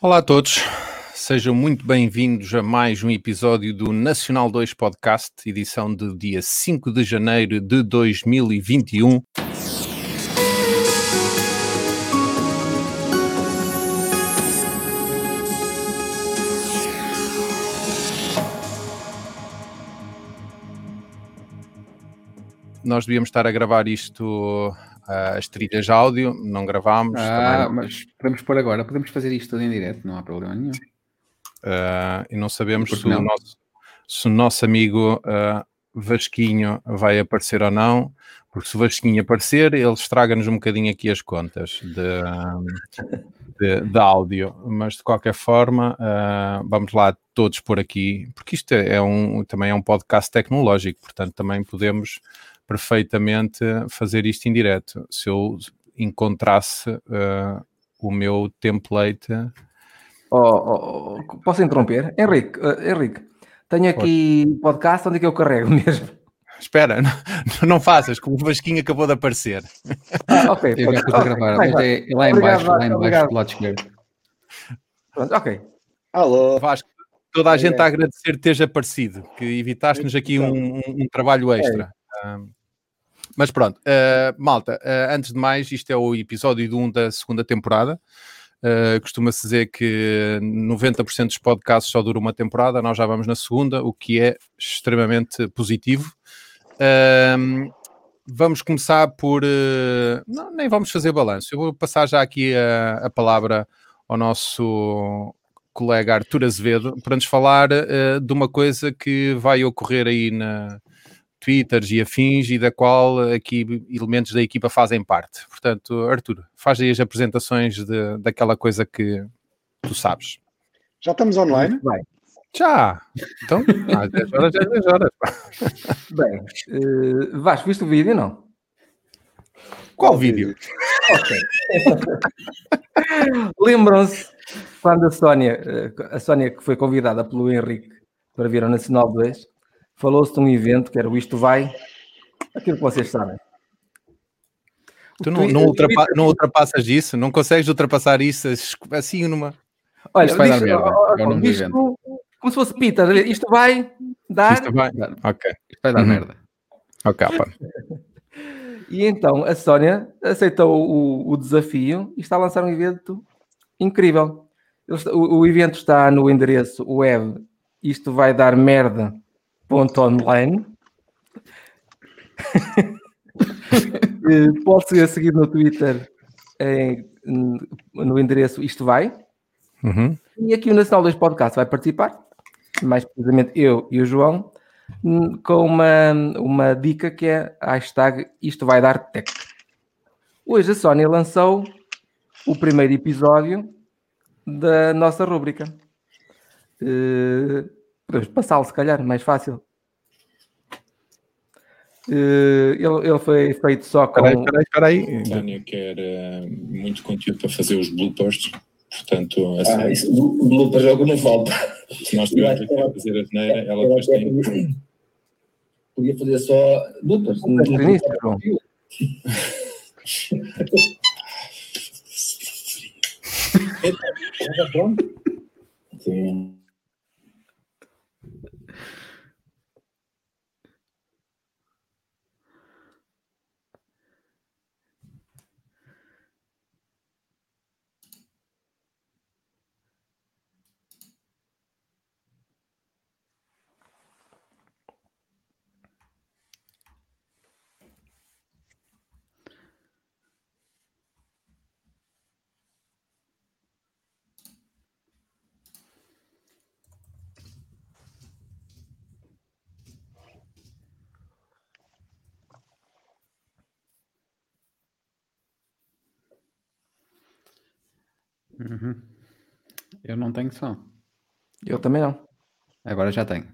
Olá a todos, sejam muito bem-vindos a mais um episódio do Nacional 2 Podcast, edição do dia 5 de janeiro de 2021. Nós devíamos estar a gravar isto, as trilhas de áudio, não gravámos. Ah, mas podemos pôr agora, podemos fazer isto tudo em direto, não há problema nenhum. ah, e não sabemos Porque se o, não? nosso, se o nosso amigo ah, Vasquinho vai aparecer ou não, porque se o Vasquinho aparecer, ele estraga-nos um bocadinho aqui as contas de, de, de áudio, mas de qualquer forma, ah, vamos lá todos por aqui, porque isto é um, também é um podcast tecnológico, portanto também podemos perfeitamente fazer isto em direto. Se eu encontrasse ah, o meu template, Oh, oh, oh, posso interromper? Henrique, eh, Henrique, tenho aqui podcast onde é que eu carrego mesmo. espera, não, não faças, que o Vasquinho acabou de aparecer. Ah, ok. Eu já pode- estou a gravar, vai, mas vai. é lá em Obrigado, baixo, lá em baixo, obrigado. do lado esquerdo. Pronto, ok. Alô, Vasco, toda a gente a agradecer teres aparecido, que evitaste-nos aqui um, um- um trabalho extra. Ah, mas pronto, ah, malta, ah, antes de mais, isto é o episódio 1 da segunda temporada. Ah, Costuma-se dizer que 90% dos podcasts só dura uma temporada, nós já vamos na segunda, o que é extremamente positivo. Ahm, vamos começar por. não, nem vamos fazer balanço. Eu vou passar já aqui a, a palavra ao nosso colega Artur Azevedo para nos falar de uma coisa que vai ocorrer aí na Twitters e afins e da qual aqui elementos da equipa fazem parte. Portanto, Artur, faz aí as apresentações de- daquela coisa que tu sabes. já estamos online? Vai. Já! Então, às 10 horas, às 10 horas. Bem, eh, Vasco, viste o vídeo não? Qual vídeo? Lembram-se quando a Sónia, eh, a Sónia que foi convidada pelo Henrique para vir ao Nacional 2, falou-se de um evento que era o Isto Vai, aquilo que vocês sabem. Tu não, não, ultrapa- não ultrapassas isso? Não consegues ultrapassar isso assim numa. Olha, Isto vai dar merda, ó, ó, é o nome do evento. como se fosse Peter, isto vai dar. Isto vai. Dá- Ok, Isto vai dar Uhum. merda. ok, pá. E então a Sónia aceitou o, o desafio e está a lançar um evento incrível. Ele está- O, o evento está no endereço web isto vai dar merda online. Eh, Pode ser seguido no Twitter em- no endereço isto vai. Uhum. E aqui o Nacional 2 Podcast vai participar, mais precisamente eu e o João, hum, com uma, uma dica que é a hashtag Isto Vai Dar Tech. Hoje a Sónia lançou o primeiro episódio da nossa rúbrica. Eh, podemos passá-lo, se calhar, mais fácil. Eh, ele, ele foi feito só com. Espera aí, espera aí, espera aí. Tânia quer eh, muito conteúdo para fazer os bloopers, portanto, assim, Ah, isso, bloopers é o que não falta. se nós tivermos aqui a fazer a geneira, ela depois tem. podia- fazer só bloopers. No início, João. Já pronto? Sim. Uhum. Eu não tenho som. Eu também não. Agora já tenho.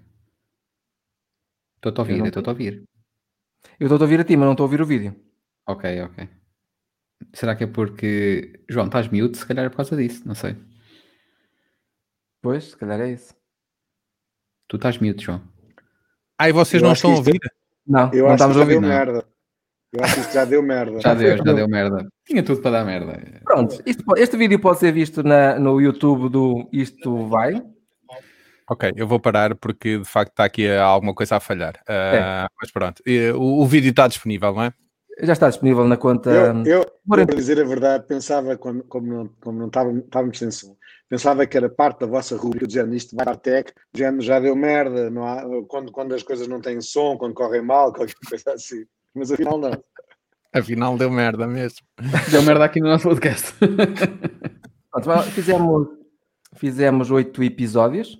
Estou-te a ouvir, não estou-te a ouvir. Eu estou a ouvir a ti, mas não estou a ouvir o vídeo. Ok, ok. Será que é porque. João, estás mute? Se calhar é por causa disso, não sei. Pois, se calhar é isso. Tu estás mute, João. Ah, e vocês Eu não estão a isto- ouvir? Não, Eu não acho estamos que a deu ouvir. não. merda. Eu acho que isto já deu merda. Já deu, já deu merda. Tinha tudo para dar merda. Pronto, isto este vídeo pode ser visto na- no YouTube do Isto Vai. Ok, eu vou parar porque de facto está aqui alguma coisa a falhar. É. Ah, Mas pronto, E, o, o vídeo está disponível, não é? Já está disponível na conta. Eu, eu, para dizer a verdade, pensava, quando, como não, como não estávamos, estávamos sem som, pensava que era parte da vossa rubrica, dizendo isto vai dar tech, dizendo já deu merda, não há, quando, quando as coisas não têm som, quando correm mal, qualquer coisa assim. Mas afinal não. Afinal deu merda mesmo. Deu merda aqui no nosso podcast. Fizemos, fizemos oito episódios.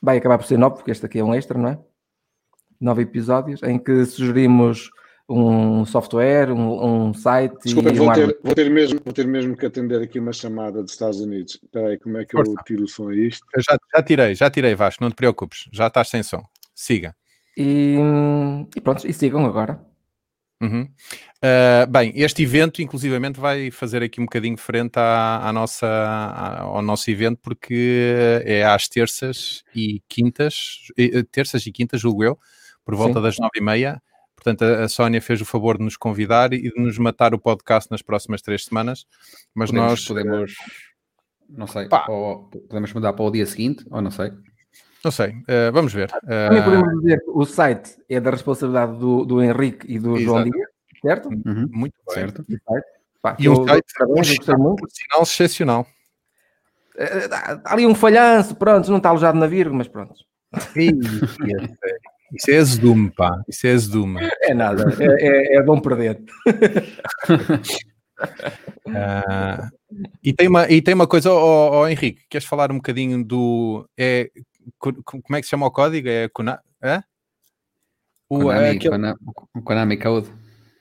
Vai acabar por ser nove, porque este aqui é um extra, não é? Nove episódios em que sugerimos um software, um, um site Desculpa, e um vou arma- ter, vou, ter mesmo, vou ter mesmo que atender aqui uma chamada dos Estados Unidos. Espera aí, como é que eu Força. tiro o som a isto? Eu já, já tirei, já tirei, Vasco, não te preocupes, já estás sem som. Siga. E, e pronto, e sigam agora. Uhum. Uh, bem, este evento, inclusivamente, vai fazer aqui um bocadinho frente à, à nossa, à- ao nosso evento, porque é às terças e quintas, eh, terças e quintas, julgo eu, por volta Sim. das nove e meia. Portanto, a, a Sónia fez o favor de nos convidar e de nos matar o podcast nas próximas três semanas, mas podemos, nós podemos, não sei, ou podemos mudar para o dia seguinte, ou não sei. Não sei, uh, vamos ver. Também Uh, podemos dizer que o site é da responsabilidade do, do Henrique e do João Exato. Dias, certo? Uhum, muito bem. certo. Pá, E um site, parabéns, eu por sinal, excepcional. Há ali um falhanço, pronto, não está alojado na vírgula, mas pronto. Isso é azedume, pá. Isso é azedume. É nada, é, é, é bom perder. Ah, e, tem uma, e tem uma coisa, ó ó, Henrique, queres falar um bocadinho do. É, como é que se chama o código? É é? O, Konami, é aquele- Konami, Code.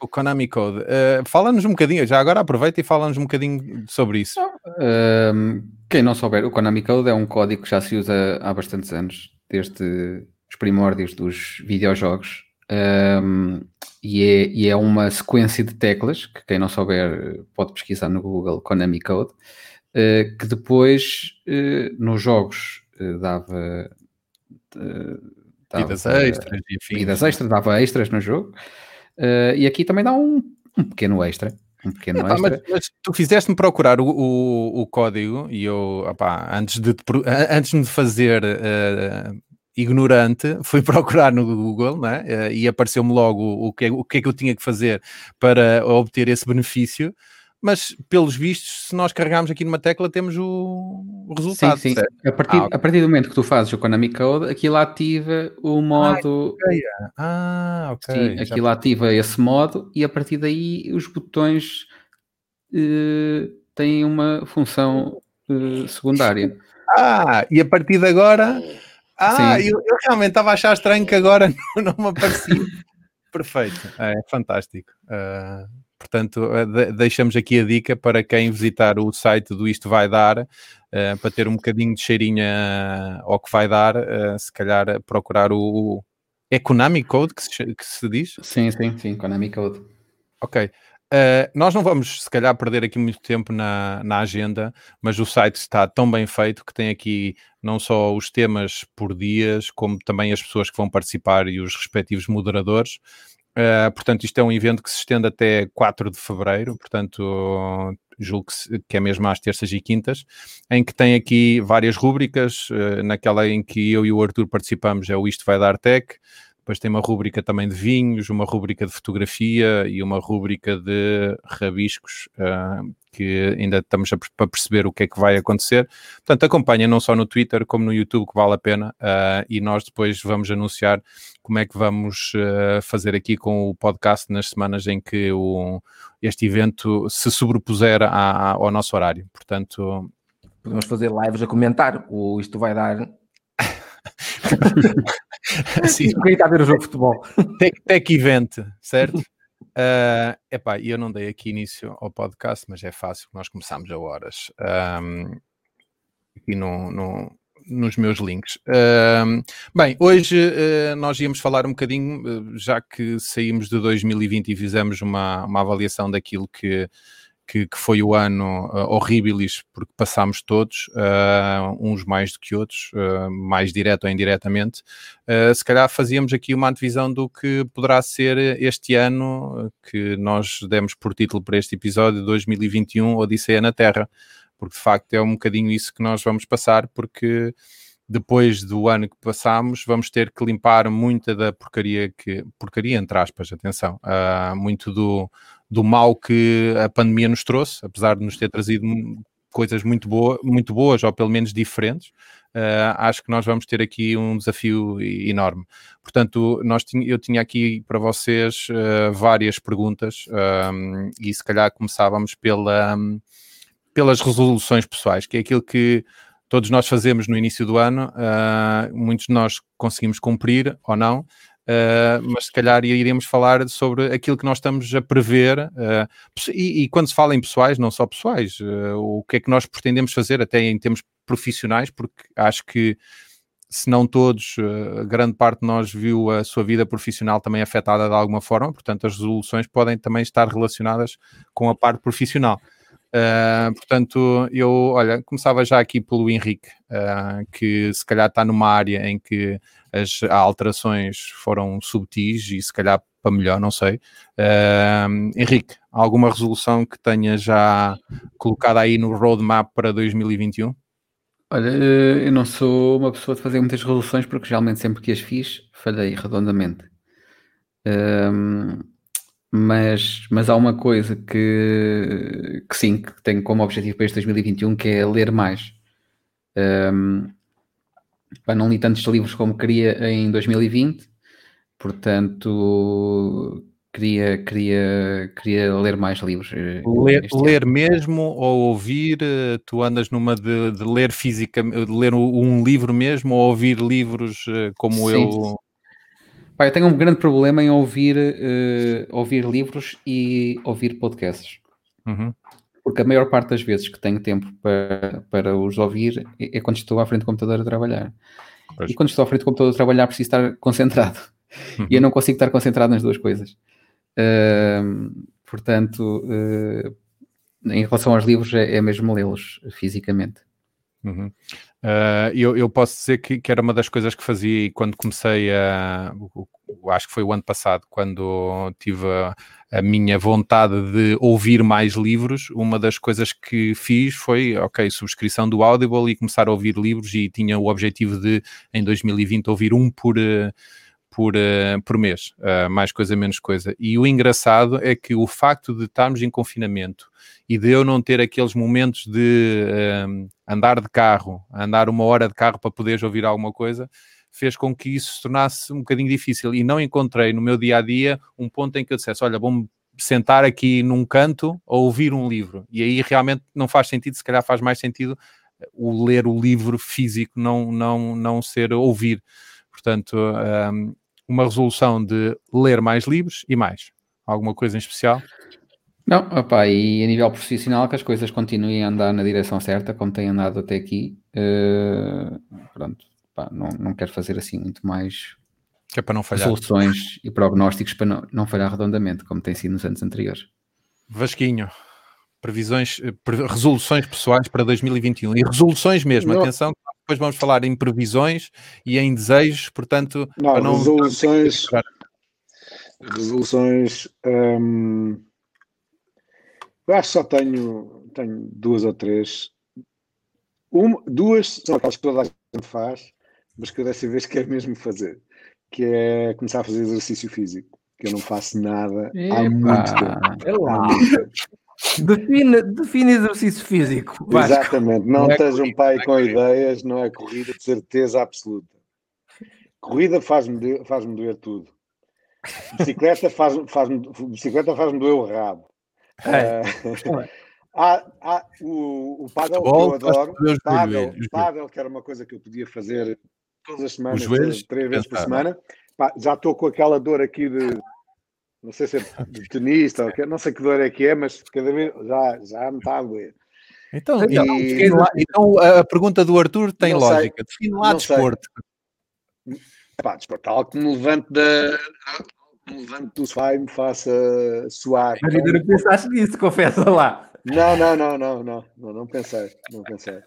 o Konami Code. Ah, Fala-nos um bocadinho, já agora aproveita e fala-nos um bocadinho sobre isso. Um, quem não souber, o Konami Code é um código que já se usa há bastantes anos, desde os primórdios dos videojogos. Um, e, é, e é uma sequência de teclas que quem não souber pode pesquisar no Google Konami Code, uh, que depois uh, nos jogos uh, dava, uh, dava Vidas extras, enfim. vidas extras, dava extras no jogo. Uh, e aqui também dá um, um pequeno extra. Um pequeno Epá, extra. mas, mas tu fizeste-me procurar o, o, o código e eu, opá, antes, de, antes de me fazer eh, ignorante, fui procurar no Google né? eh, e apareceu-me logo o, que, é- o que é que eu tinha que fazer para obter esse benefício. Mas, pelos vistos, se nós carregarmos aqui numa tecla, temos o, o resultado. sim, sim. A partir, Ah, a partir do momento que tu fazes o Konami Code, aquilo ativa o modo. Ah, ok. sim, já aquilo ativa esse modo e a partir daí os botões eh, têm uma função eh, secundária. Ah, e a partir de agora. Ah, eu, eu realmente estava a achar estranho que agora não, não me aparecia. Perfeito, é fantástico. Ah, portanto, de- deixamos aqui a dica para quem visitar o site do Isto Vai Dar, ah, para ter um bocadinho de cheirinha ao que vai dar, ah, se calhar procurar o. É Konami Code que se, que se diz? Sim, sim, sim, Konami Code. Ok. Uh, nós não vamos, se calhar, perder aqui muito tempo na, na agenda, mas o site está tão bem feito que tem aqui não só os temas por dias, como também as pessoas que vão participar e os respectivos moderadores. Uh, portanto, isto é um evento que se estende até 4 de fevereiro, portanto, julgo que, que é mesmo às terças e quintas, em que tem aqui várias rúbricas. uh, naquela em que eu e o Arthur participamos é o Isto Vai Dar Tech. Depois tem uma rúbrica também de vinhos, uma rúbrica de fotografia e uma rúbrica de rabiscos, ah, que ainda estamos a, perceber o que é que vai acontecer. Portanto, acompanha não só no Twitter como no YouTube, que vale a pena, ah, e nós depois vamos anunciar como é que vamos ah, fazer aqui com o podcast nas semanas em que o, este evento se sobrepuser ao nosso horário. Portanto, Podemos fazer lives a comentar. O, isto vai dar. assim, Quem está a ver o jogo de futebol? Tech, tech Event, certo? Uh, epá, eu não dei aqui início ao podcast, mas é fácil, nós começámos a horas. Um, aqui no, no- nos meus links. Um, bem, hoje uh, nós íamos falar um bocadinho, uh, já que saímos de 2020 e fizemos uma, uma avaliação daquilo que, que, que, foi o ano uh, horribilis, porque passámos todos, uh, uns mais do que outros, uh, mais direto ou indiretamente. Se calhar fazíamos aqui uma antevisão do que poderá ser este ano, que nós demos por título para este episódio, 2021, Odisseia na Terra, porque de facto é um bocadinho isso que nós vamos passar, porque depois do ano que passamos, vamos ter que limpar muita da porcaria que, porcaria entre aspas, atenção, uh, muito do, do mal que a pandemia nos trouxe, apesar de nos ter trazido coisas muito, boa, muito boas, ou pelo menos diferentes, uh, acho que nós vamos ter aqui um desafio enorme. Portanto, nós eu tinha aqui para vocês uh, várias perguntas, um, e se calhar começávamos pela, um, pelas resoluções pessoais, que é aquilo que todos nós fazemos no início do ano, uh, muitos de nós conseguimos cumprir ou não, uh, mas se calhar iremos falar sobre aquilo que nós estamos a prever, uh, e, e, quando se fala em pessoais, não só pessoais, o que é que nós pretendemos fazer até em termos profissionais, porque acho que se não todos, grande parte de nós viu a sua vida profissional também afetada de alguma forma, portanto as resoluções podem também estar relacionadas com a parte profissional. Uh, portanto, eu, olha, começava já aqui pelo Henrique, uh, que se calhar está numa área em que as alterações foram subtis e se calhar para melhor, não sei. Uh, Henrique, alguma resolução que tenha já colocado aí no roadmap para 2021? Olha, eu não sou uma pessoa de fazer muitas resoluções porque geralmente sempre que as fiz, falhei redondamente. Mas, mas há uma coisa que, que sim, que tenho como objetivo para este 2021, que é ler mais. Um, pá, não li tantos livros como queria em 2020, portanto queria, queria, queria ler mais livros. Eh, ler, ler mesmo ou ouvir? Eh, tu andas numa de, de ler física, de ler um livro mesmo ou ouvir livros eh, como sim, eu? Pá, eu tenho um grande problema em ouvir, uh, ouvir livros e ouvir podcasts. Uhum. Porque a maior parte das vezes que tenho tempo para, para os ouvir é, é quando estou à frente do computador a trabalhar. Pois. E quando estou à frente do computador a trabalhar preciso estar concentrado. Uhum. E eu não consigo estar concentrado nas duas coisas. Uh, portanto, uh, em relação aos livros, é, é mesmo lê-los fisicamente. Uhum. Uh, eu, eu, posso dizer que, que, era uma das coisas que fazia quando comecei a. Acho que foi o ano passado, quando tive a, a, minha vontade de ouvir mais livros. Uma das coisas que fiz foi, ok, subscrição do Audible e começar a ouvir livros. E tinha o objetivo de, em 2020, ouvir um por. por, por mês, uh, mais coisa, menos coisa. E o engraçado é que o facto de estarmos em confinamento e de eu não ter aqueles momentos de andar de carro, andar uma hora de carro para poderes ouvir alguma coisa, fez com que isso se tornasse um bocadinho difícil. E não encontrei no meu dia a dia um ponto em que eu dissesse: Olha, vou-me sentar aqui num canto a ouvir um livro. E aí realmente não faz sentido, se calhar faz mais sentido eh, o ler o livro físico, não, não, não ser ouvir. Portanto, um, uma resolução de ler mais livros e mais. Alguma coisa em especial? Não, opa, e a nível profissional que as coisas continuem a andar na direção certa, como têm andado até aqui. Uh, pronto, opa, não, não quero fazer assim muito mais que é para não falhar. soluções e prognósticos para não, não falhar redondamente, como tem sido nos anos anteriores. Vasquinho, previsões, eh, pre, resoluções pessoais para 2021 e resoluções mesmo, não. atenção, depois vamos falar em previsões e em desejos, portanto, não, não resoluções, resoluções hum, eu acho que só tenho, tenho duas ou três. Uma, duas são aquelas que toda a gente faz, mas que eu dessa vez quero mesmo fazer, que é começar a fazer exercício físico, que eu não faço nada Epa. há muito tempo. É lá. Define, define exercício físico. Vasco. Exatamente, não, não é esteja um pai com ideias, não é corrida de certeza absoluta. Corrida faz-me faz doer tudo. Bicicleta faz-me faz, bicicleta faz doer o rabo. É. Uh, há, há o, o paddle, que eu adoro. Paddle, paddle, que era uma coisa que eu podia fazer todas as semanas, joelhos, três vezes por semana. Pá, já estou com aquela dor aqui de não sei se é de tenista, não sei que dor é que é, mas cada vez já, já me está a doer. Então, e... então, então a pergunta do Arthur tem lógica. Define lá desporto. Pá, desporto, algo que me levante da, me levante do sofá e me faça suar. Mas ainda não pensaste nisso, confessa lá. Não, não, não, não, não, não, não pensei, não pensei,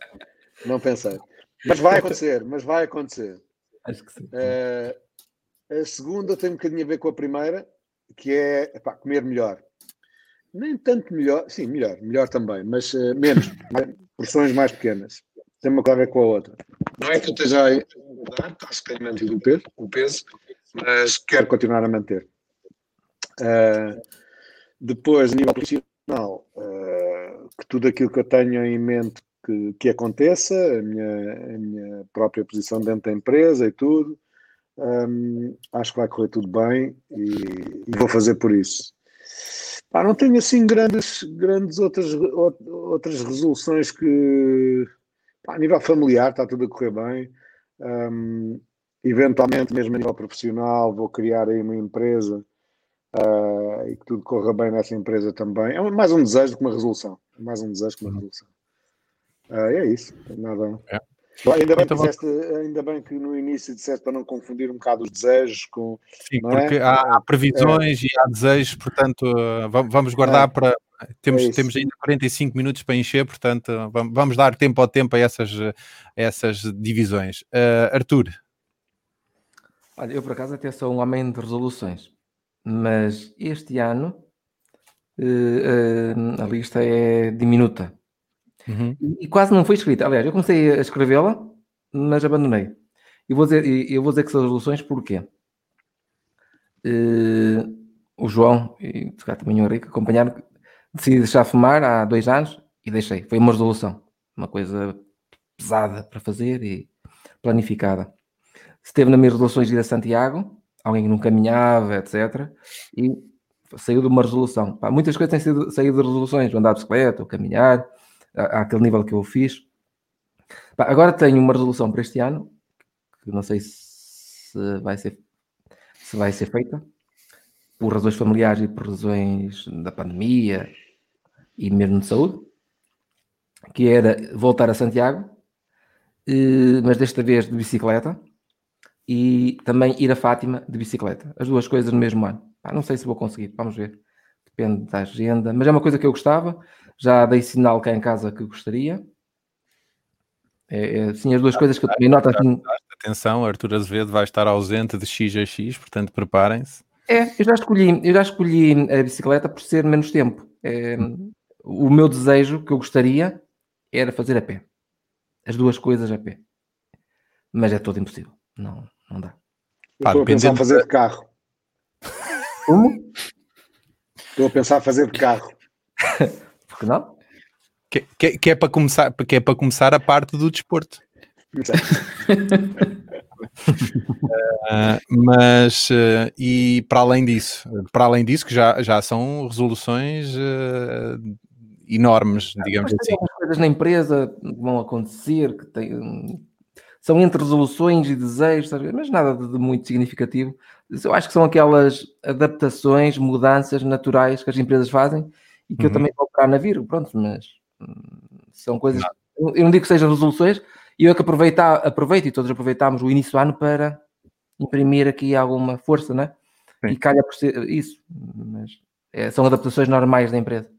não pensei. Mas vai acontecer, mas vai acontecer. Acho que sim. Uh, a segunda tem um bocadinho a ver com a primeira, que é epá, comer melhor. Nem tanto melhor, sim, melhor, melhor também, mas uh, menos, porções mais pequenas. Tem uma coisa a ver com a outra. Não é que eu esteja a engordar, está se calhar mantido o peso, o peso, mas quero continuar a manter. Uh, depois, a nível profissional, uh, que tudo aquilo que eu tenho em mente que, que aconteça, a minha, a minha própria posição dentro da empresa e tudo, um, acho que vai correr tudo bem e, e vou fazer por isso. Não tenho assim grandes, grandes outras, outras resoluções que pá, a nível familiar está tudo a correr bem. Um, eventualmente, mesmo a nível profissional, vou criar aí uma empresa uh, e que tudo corra bem nessa empresa também. É mais um desejo do que uma resolução. É mais um desejo que uma resolução. Uh, é isso. Nada. É. Ainda bem, então, disseste, ainda bem que no início disseste para não confundir um bocado os desejos com. Sim, porque é? há, há, previsões é. e há desejos, portanto, uh, vamos guardar é. para. Temos, é temos ainda 45 minutos para encher, portanto, vamos dar tempo ao tempo a essas, a essas divisões. Uh, Arthur. Olha, eu por acaso até sou um homem de resoluções, mas este ano uh, a lista é diminuta. Uhum. E, quase não foi escrita. Aliás, eu comecei a escrevê-la, mas abandonei. E vou dizer, eu vou dizer que são resoluções porque uh, o João e também o Henrique acompanharam, decidi deixar fumar há dois anos e deixei. Foi uma resolução, uma coisa pesada para fazer e planificada. Esteve nas minhas resoluções de ir a Santiago, alguém que não caminhava, etc. E saiu de uma resolução. Pá, muitas coisas têm sido, saído de resoluções, andar de bicicleta, ou caminhar, àquele nível que eu fiz. Agora tenho uma resolução para este ano, que não sei se vai ser, se vai ser feita, por razões familiares e por razões da pandemia e mesmo de saúde, que era voltar a Santiago, eh, mas desta vez de bicicleta, e também ir a Fátima de bicicleta. As duas coisas no mesmo ano. não sei se vou conseguir, vamos ver. Depende da agenda, mas é uma coisa que eu gostava já dei sinal cá em casa que gostaria. É, é assim, as duas ah, coisas que eu também noto assim. Atenção, Arthur Azevedo vai estar ausente de X a X, portanto preparem-se. É, eu já escolhi, eu já escolhi a bicicleta por ser menos tempo. É, hum. O meu desejo que eu gostaria era fazer a pé. As duas coisas a pé. Mas é todo impossível. Não, não dá. estou a pensar em fazer de carro. Como? Estou a pensar fazer de carro. porque não? Que, que, que, é para começar, que é para começar a parte do desporto. uh, mas uh, e para além disso, para além disso, que já, já são resoluções uh, enormes, digamos assim. coisas na empresa vão acontecer que tem, são entre resoluções e desejos, mas nada de, de muito significativo. Eu acho que são aquelas adaptações, mudanças naturais que as empresas fazem e que uhum. eu também vou operar na Virgo, pronto, mas hum, são coisas. Não. Eu não digo que sejam resoluções, e eu é que aproveitar, aproveito e todos aproveitámos o início do ano para imprimir aqui alguma força, né? Sim. E calha por ser isso, mas é, são adaptações normais da empresa.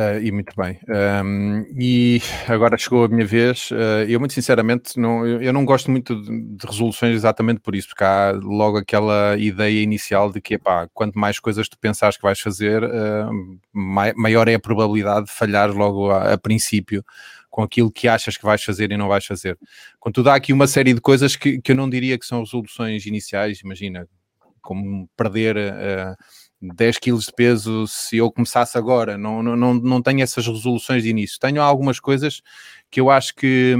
Uh, e muito bem. Um, e agora chegou a minha vez. Uh, eu, muito sinceramente, não, eu, não gosto muito de, de, resoluções exatamente por isso, porque há logo aquela ideia inicial de que, epá, quanto mais coisas tu pensares que vais fazer, uh, mai, maior é a probabilidade de falhar logo a, a, princípio com aquilo que achas que vais fazer e não vais fazer. Contudo, há aqui uma série de coisas que, que eu não diria que são resoluções iniciais, imagina, como perder 10 quilos de peso se eu começasse agora, não, não, não tenho essas resoluções de início. Tenho algumas coisas que eu acho que,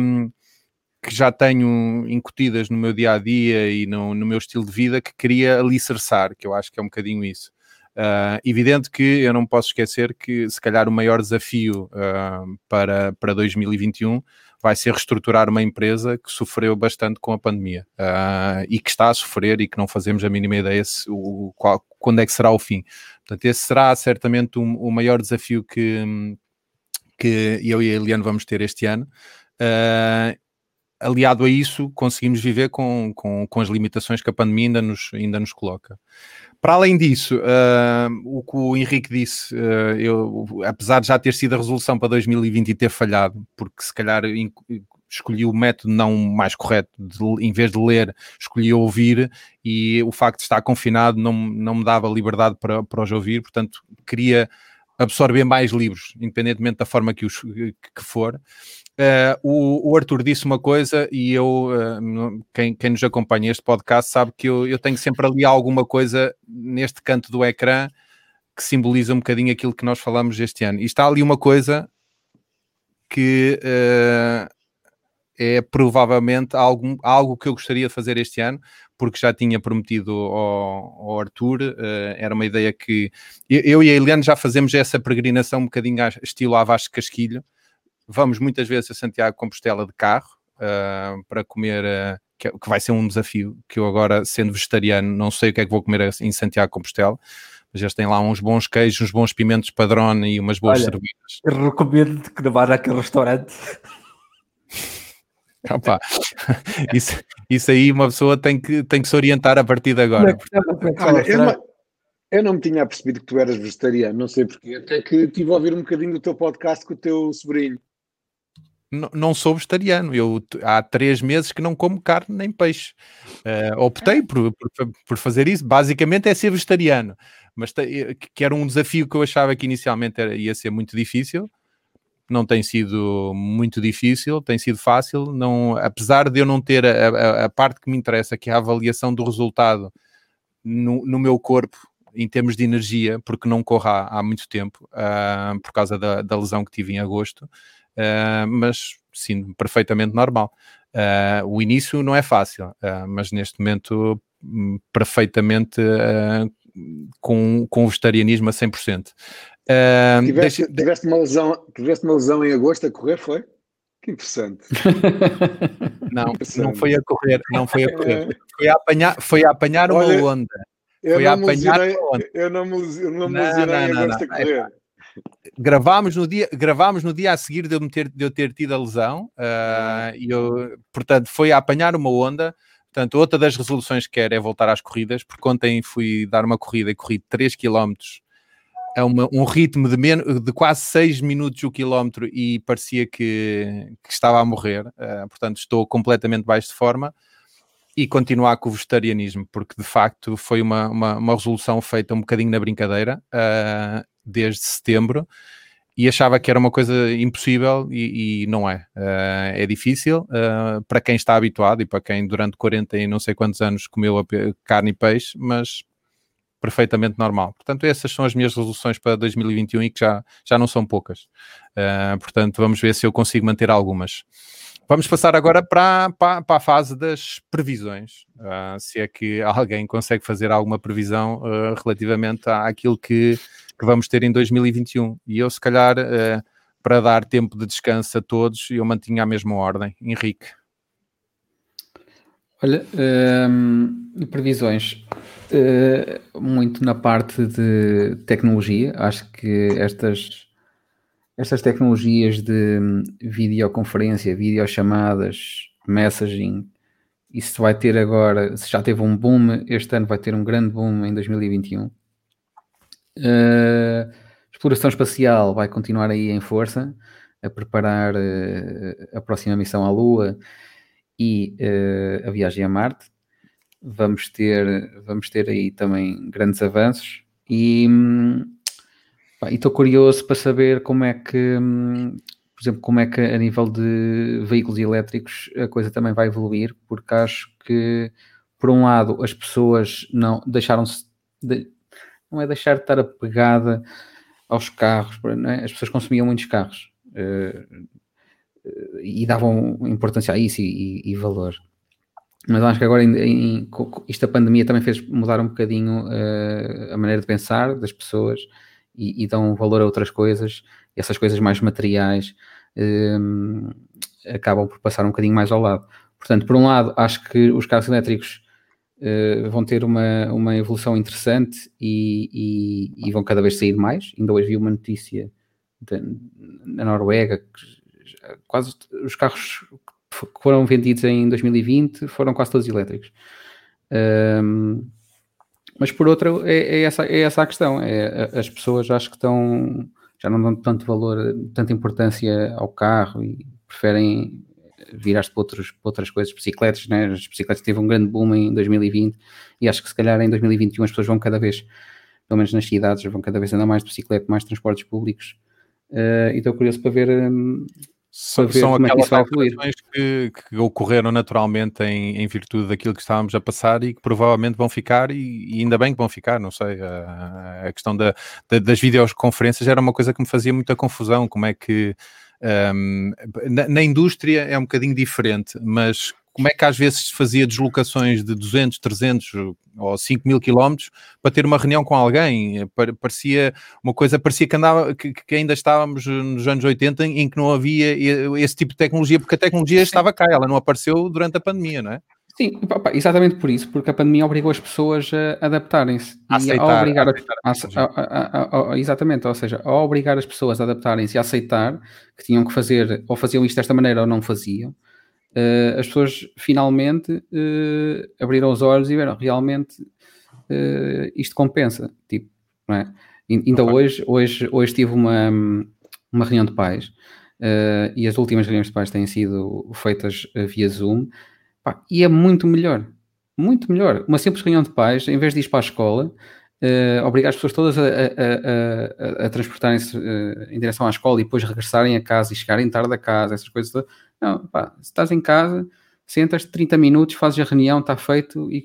que já tenho incutidas no meu dia a dia e no, no meu estilo de vida que queria alicerçar, que eu acho que é um bocadinho isso. Uh, evidente que eu não posso esquecer que se calhar o maior desafio uh, para, para 2021 vai ser reestruturar uma empresa que sofreu bastante com a pandemia uh, e que está a sofrer e que não fazemos a mínima ideia se, o, qual, quando é que será o fim. Portanto, esse será certamente um, o maior desafio que, que eu e a Eliane vamos ter este ano. Uh, aliado a isso, conseguimos viver com, com, com as limitações que a pandemia ainda nos, ainda nos coloca. Para além disso, uh, o que o Henrique disse, uh, eu, apesar de já ter sido a resolução para 2020 e ter falhado, porque se calhar escolhi o método não mais correto, de, em vez de ler, escolhi ouvir, e o facto de estar confinado não, não me dava liberdade para, para os ouvir, portanto, queria absorver mais livros, independentemente da forma que, os, que for. Uh, o, o, Arthur disse uma coisa e eu, uh, quem, quem, nos acompanha este podcast sabe que eu, eu, tenho sempre ali alguma coisa neste canto do ecrã que simboliza um bocadinho aquilo que nós falamos este ano. E está ali uma coisa que uh, é provavelmente algo, algo que eu gostaria de fazer este ano, porque já tinha prometido ao, ao Arthur, era uma ideia que eu, e a Eliane já fazemos essa peregrinação um bocadinho estilo à Vasco Casquilho, Vamos muitas vezes a Santiago Compostela de carro uh, para comer, uh, que, que, vai ser um desafio, que eu agora, sendo vegetariano, não sei o que é que vou comer em Santiago Compostela, mas eles têm lá uns bons queijos, uns bons pimentos padrão e umas boas Olha, cervejas. Eu recomendo que não vá naquele restaurante. Opa, isso, isso aí uma pessoa tem que, tem que se orientar a partir de agora. Olha, eu, não, eu não me tinha percebido que tu eras vegetariano, não sei porquê. Até que estive a ouvir um bocadinho do teu podcast com o teu sobrinho não sou vegetariano. Eu há três meses que não como carne nem peixe. Uh, optei por, por, por, fazer isso. Basicamente é ser vegetariano. Mas te, que era um desafio que eu achava que inicialmente era, ia ser muito difícil. Não tem sido muito difícil, tem sido fácil. Não, apesar de eu não ter a, a, a parte que me interessa, que é a avaliação do resultado no, no meu corpo em termos de energia, porque não corro há, há muito tempo, uh, por causa da, da lesão que tive em agosto uh, mas sim, perfeitamente normal. Uh, o início não é fácil, uh, mas neste momento hum, perfeitamente com, com o vegetarianismo a 100%. Uh, tiveste, deixa... tiveste, uma lesão, tiveste uma lesão em agosto a correr, foi? Que interessante. Não, interessante. não foi a correr, não foi a correr. Foi a apanhar, foi a apanhar uma Olha, onda. Foi a apanhar uma onda. Eu não me, eu não me lesionei em agosto a correr gravámos no dia, gravámos no dia a seguir de eu, ter, de eu ter tido a lesão, uh, e eu, portanto, foi a apanhar uma onda. Portanto, outra das resoluções que quero é voltar às corridas, porque ontem fui dar uma corrida e corri 3 km a uma, um ritmo de, menos, de quase 6 minutos o quilómetro e parecia que, que estava a morrer. Uh, portanto, estou completamente baixo de forma e continuar com o vegetarianismo, porque de facto foi uma, uma, uma resolução feita um bocadinho na brincadeira. Uh, desde setembro e achava que era uma coisa impossível e, e não é. Uh, é difícil uh, para quem está habituado e para quem durante 40 e não sei quantos anos comeu carne e peixe, mas perfeitamente normal. Portanto, essas são as minhas resoluções para 2021 e que já, já não são poucas. Uh, portanto, vamos ver se eu consigo manter algumas. Vamos passar agora para, para, para a fase das previsões. Se é que alguém consegue fazer alguma previsão relativamente àquilo que que vamos ter em 2021. E eu, se calhar, uh, para dar tempo de descanso a todos, eu mantinha a mesma ordem. Henrique. Olha, ehm, previsões. Uh, muito na parte de tecnologia. Acho que estas, estas tecnologias de videoconferência, videochamadas, messaging, isso vai ter agora, se já teve um boom, este ano vai ter um grande boom em 2021. Uh, exploração espacial vai continuar aí em força, a preparar uh, a próxima missão à Lua e uh, a viagem a Marte. Vamos ter, vamos ter aí também grandes avanços e estou curioso para saber como é que, por exemplo, como é que a nível de veículos elétricos a coisa também vai evoluir, porque acho que por um lado as pessoas não deixaram-se de, não é deixar de estar apegada aos carros. É? As pessoas consumiam muitos carros uh, e davam importância a isso e, e, e valor. Mas acho que agora em, em, isto a pandemia também fez mudar um bocadinho uh, a maneira de pensar das pessoas e, e, dão valor a outras coisas. Essas coisas mais materiais uh, acabam por passar um bocadinho mais ao lado. Portanto, por um lado, acho que os carros elétricos uh, vão ter uma, uma evolução interessante e, e, e, vão cada vez sair mais. Ainda hoje vi uma notícia de, na Noruega que quase os carros que foram vendidos em 2020 foram quase todos elétricos. Um, mas por outra, é, é, essa, é essa a questão. É, as pessoas acho que estão já não dão tanto valor, tanta importância ao carro e preferem virar-se para, outros, para outras coisas, bicicletas, né? as bicicletas teve um grande boom em 2020 e acho que se calhar em 2021 as pessoas vão cada vez, pelo menos nas cidades, vão cada vez andar mais de bicicleta, mais transportes públicos uh, e estou curioso para ver um, são, são é aquelas alterações que, que, ocorreram naturalmente em, em, virtude daquilo que estávamos a passar e que provavelmente vão ficar, e, e ainda bem que vão ficar, não sei. A, a questão da, da, das videoconferências era uma coisa que me fazia muita confusão. Como é que um, na, na, indústria é um bocadinho diferente, mas como é que às vezes se fazia deslocações de 200, 300 ou 5 mil quilómetros para ter uma reunião com alguém? Parecia uma coisa, parecia que, andava, que, que, ainda estávamos nos anos 80 em que não havia esse tipo de tecnologia, porque a tecnologia estava cá, ela não apareceu durante a pandemia, não é? Sim, exatamente por isso, porque a pandemia obrigou as pessoas a adaptarem-se. A aceitar, a obrigar a, a, a, Exatamente, ou seja, a obrigar as pessoas a adaptarem-se e a aceitar que tinham que fazer, ou faziam isto desta maneira ou não faziam, uh, as pessoas finalmente uh, abriram os olhos e viram, realmente uh, isto compensa, tipo, não é? Então hoje, hoje, hoje tive uma, uma reunião de pais e as últimas reuniões de pais têm sido feitas via Zoom, Pá, e é muito melhor. Muito melhor. Uma simples reunião de pais, em vez de ir para a escola, uh, obrigar as pessoas todas a, a, a, a transportarem-se uh, em direção à escola e depois regressarem a casa e chegarem tarde a casa, essas coisas todas. Não, pá, se estás em casa, sentas 30 minutos, fazes a reunião, está feito e,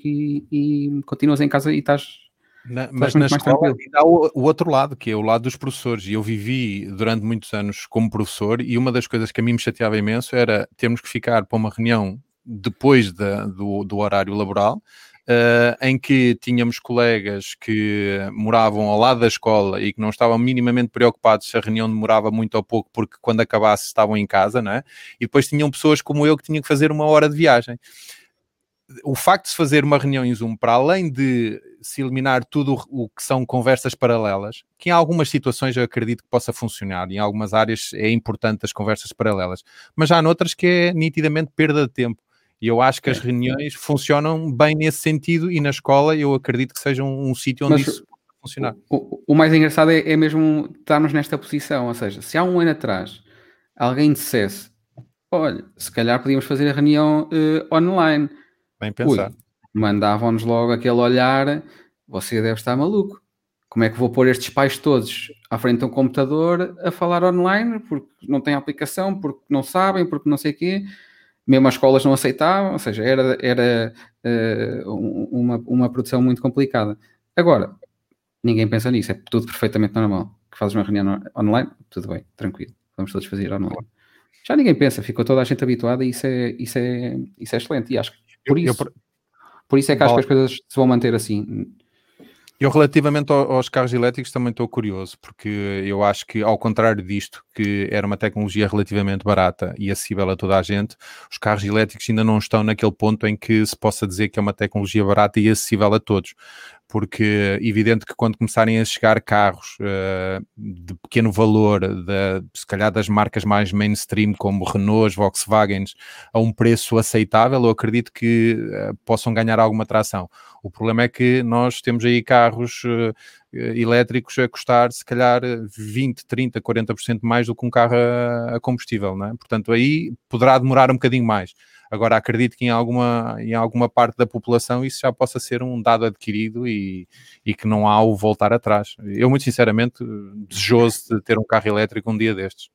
e, e continuas em casa e estás na, mas na escola há o, o, outro lado, que é o lado dos professores. E eu vivi durante muitos anos como professor, e uma das coisas que a mim me chateava imenso era termos que ficar para uma reunião depois do, do horário laboral, Uh, em que tínhamos colegas que moravam ao lado da escola e que não estavam minimamente preocupados se a reunião demorava muito ou pouco, porque quando acabasse estavam em casa, não é? E depois tinham pessoas como eu que tinham que fazer uma hora de viagem. O facto de se fazer uma reunião em Zoom, para além de se eliminar tudo o que são conversas paralelas, que em algumas situações eu acredito que possa funcionar, em algumas áreas é importante as conversas paralelas, mas há noutras que é nitidamente perda de tempo e eu acho que as é. reuniões funcionam bem nesse sentido e na escola eu acredito que seja um, um sítio onde Mas, isso pode funcionar. O, o, mais engraçado é, é, mesmo estarmos nesta posição, ou seja, se há um ano atrás alguém dissesse, olha, se calhar podíamos fazer a reunião uh, online. Bem pensado. Mandavam-nos logo aquele olhar, você deve estar maluco. Como é que vou pôr estes pais todos à frente de um computador a falar online porque não têm aplicação, porque não sabem, porque não sei o quê mesmo as escolas não aceitavam, ou seja, era, era uh, uma, uma produção muito complicada. Agora, ninguém pensa nisso, é tudo perfeitamente normal. Que fazes uma reunião online, tudo bem, tranquilo, vamos todos fazer online. Já ninguém pensa, ficou toda a gente habituada e isso é, isso é, isso é excelente. E acho que por isso, por isso é que acho que as coisas se vão manter assim. Eu, relativamente aos carros elétricos, também estou curioso, porque eu acho que, ao contrário disto, que era uma tecnologia relativamente barata e acessível a toda a gente, os carros elétricos ainda não estão naquele ponto em que se possa dizer que é uma tecnologia barata e acessível a todos porque é evidente que quando começarem a chegar carros uh, de pequeno valor, de, se calhar das marcas mais mainstream, como Renault, Volkswagen, a um preço aceitável, eu acredito que uh, possam ganhar alguma tração. O problema é que nós temos aí carros uh, elétricos a custar se calhar 20, 30, 40% mais do que um carro a, a combustível, não é? Portanto, aí poderá demorar um bocadinho mais Agora, acredito que em alguma, em alguma parte da população isso já possa ser um dado adquirido e, e que não há o voltar atrás. Eu, muito sinceramente, desejoso de ter um carro elétrico um dia destes.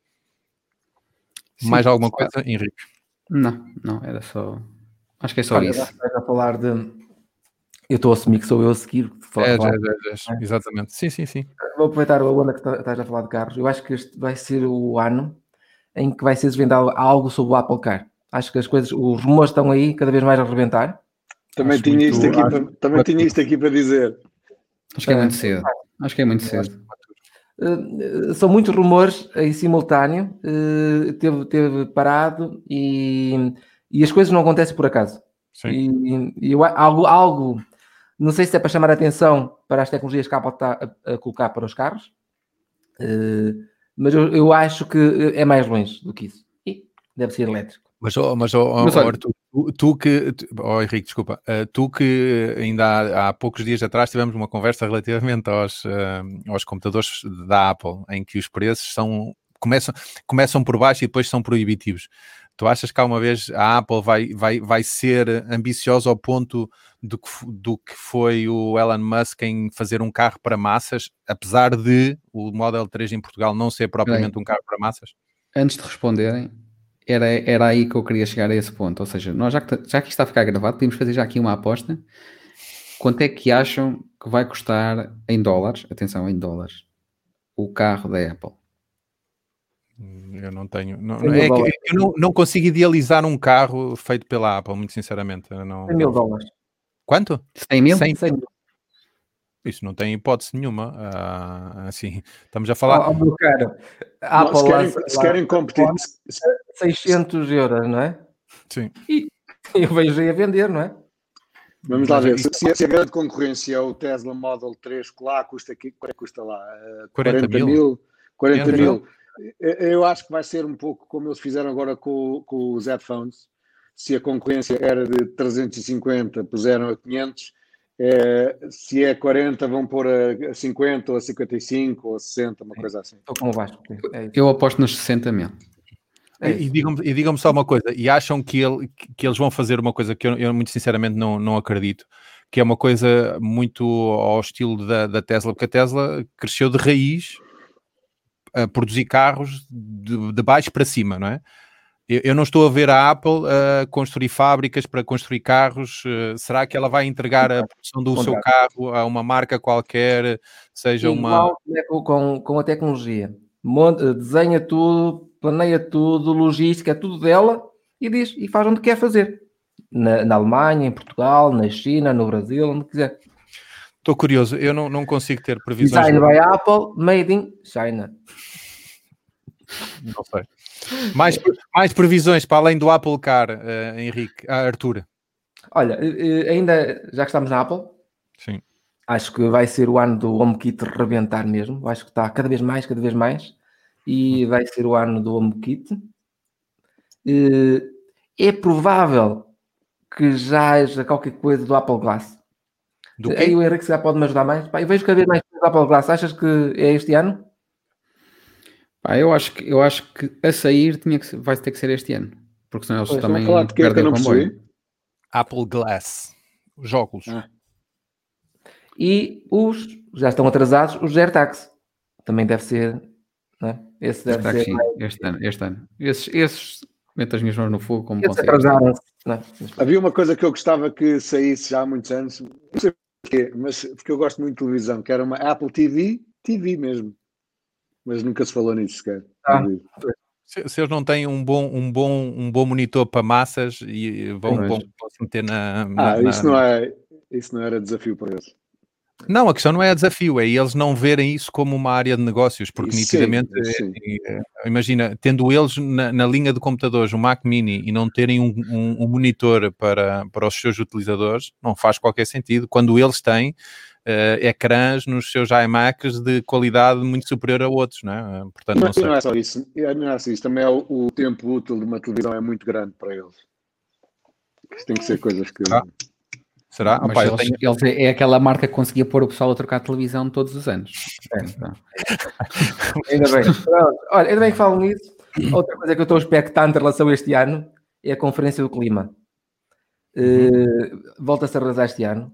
Sim, Mais alguma coisa, Henrique? Não, não, era só. Acho que é só Olha, isso. a falar de. Eu estou a assumir que sou eu a seguir. É, já, já, já, é? exatamente. Sim, sim, sim. Vou aproveitar a onda que estás a falar de carros. Eu acho que este vai ser o ano em que vai ser desvendado algo sobre o Apple Car. Acho que as coisas, os rumores estão aí cada vez mais a rebentar. Também, tinha, muito, isto aqui acho, para, também tinha isto aqui para dizer. Acho que é muito cedo. Acho que é muito cedo. Uh, são muitos rumores em simultâneo, uh, teve, teve parado e, e as coisas não acontecem por acaso. Sim. E, e eu, algo, algo, não sei se é para chamar a atenção para as tecnologias que a Apple está a, a colocar para os carros, uh, mas eu, eu acho que é mais longe do que isso. E deve ser elétrico. Mas, oh, mas, oh, Mas olha- Arthur, tu, tu que. Oh, Henrique, desculpa. Uh, tu que ainda há, há poucos dias atrás tivemos uma conversa relativamente aos, uh, aos computadores da Apple, em que os preços são, começam, começam por baixo e depois são proibitivos. Tu achas que há uma vez a Apple vai, vai, vai ser ambiciosa ao ponto do que, do que foi o Elon Musk em fazer um carro para massas, apesar de o Model 3 em Portugal não ser propriamente um carro para massas? Antes de responderem, era, era aí que eu queria chegar a esse ponto. Ou seja, nós já que, já que isto está a ficar gravado, podemos fazer já aqui uma aposta. Quanto é que acham que vai custar em dólares? Atenção, em dólares. O carro da Apple. Eu não tenho. Não, é eu não, não consigo idealizar um carro feito pela Apple, muito sinceramente. Não... 100 mil dólares. Quanto? 100 mil? 100 100 mil. Isso não tem hipótese nenhuma. Ah, assim, estamos a falar. Oh, meu caro, a Não, Apple se querem, se lá querem competir, se- se- 600 euros, não é? Sim. E eu vejo aí a vender, não é? vamos lá ver. Se, se a grande concorrência é o Tesla Model 3, que lá custa, aqui, quanto é custa lá? Eh, 40 40 mil? mil. 40 40 mil. Eu- Eu acho que vai ser um pouco como eles fizeram agora com, com os headphones. Se a concorrência era de 350, puseram a 500. Eh, se é 40, vão pôr a a 50 ou a 55 ou a 60, uma coisa assim. Estou com o Vasco. É. Eu aposto nos 60 mil. É E digam-me e digam só uma coisa, e acham que, ele, que eles vão fazer uma coisa que eu, eu muito sinceramente não, não acredito, que é uma coisa muito ao estilo da, da Tesla, porque a Tesla cresceu de raiz a produzir carros de, de baixo para cima, não é? Eu, eu não estou a ver a Apple a construir fábricas para construir carros. eh, será que ela vai entregar a produção do seu carro a uma marca qualquer, seja uma. Igual é com, com, a tecnologia. Monta- desenha tudo, planeia tudo, logística, é tudo dela e diz e faz onde quer fazer. Na, na Alemanha, em Portugal, na China, no Brasil, onde quiser. Estou curioso, eu não, não consigo ter previsões. Design by Apple, made in China. Não sei. Mais, mais previsões para além do Apple Car, eh, Henrique, ah, Arthur. Olha, eh, eh, ainda já que estamos na Apple, Sim. acho que vai ser o ano do HomeKit rebentar mesmo. Acho que está cada vez mais, cada vez mais. E vai ser o ano do HomeKit. É provável que já haja qualquer coisa do Apple Glass. Do Aí o Henrique já pode me ajudar mais. Pá, eu vejo cada vez mais coisas do Apple Glass. Achas que é este ano? Pá, eu, acho que, eu acho que a sair tinha que, vai ter que ser este ano. Porque senão eles Pois, também Vamos falar de que que eu perdem o comboio. percebi. Apple Glass. Os óculos. Ah. E os já estão atrasados, os AirTags. Também deve ser. Não é? Esse deve que ser. sim, este ano, este ano. Esses, esses meto as minhas mãos no fogo como Esses atrasaram-se. não é? Havia uma coisa que eu gostava que saísse já há muitos anos, não sei porquê, mas porque eu gosto muito de televisão, que era uma Apple TV, TV mesmo. Mas nunca se falou nisso sequer. Ah. Se, se eles não têm um bom, um bom, um bom monitor para massas e vão, Pois. vão, se meter na. na- Ah, na- isso não, é, isso não era desafio para eles. Não, a questão não é desafio, é eles não verem isso como uma área de negócios, porque Isso sim, nitidamente, isso sim. eh, eh, imagina, tendo eles na, na linha de computadores um Mac Mini e não terem um, um- um monitor para, para os seus utilizadores, não faz qualquer sentido. Quando eles têm eh, ecrãs nos seus iMacs de qualidade muito superior a outros, não é? Eh, Portanto, não não é só isso. É, Não é só isso. Também é o, o tempo útil de uma televisão é muito grande para eles. Isso tem que ser coisas que. Ah. Será? Mas Opa, eles, tenho- eles é, é aquela marca que conseguia pôr o pessoal a trocar televisão todos os anos. É. Então, Ainda bem. Pronto. Olha, ainda bem que falo nisso. Outra coisa que eu estou expectante em relação a este ano é a Conferência do Clima. Eh, Volta-se a arrasar este ano.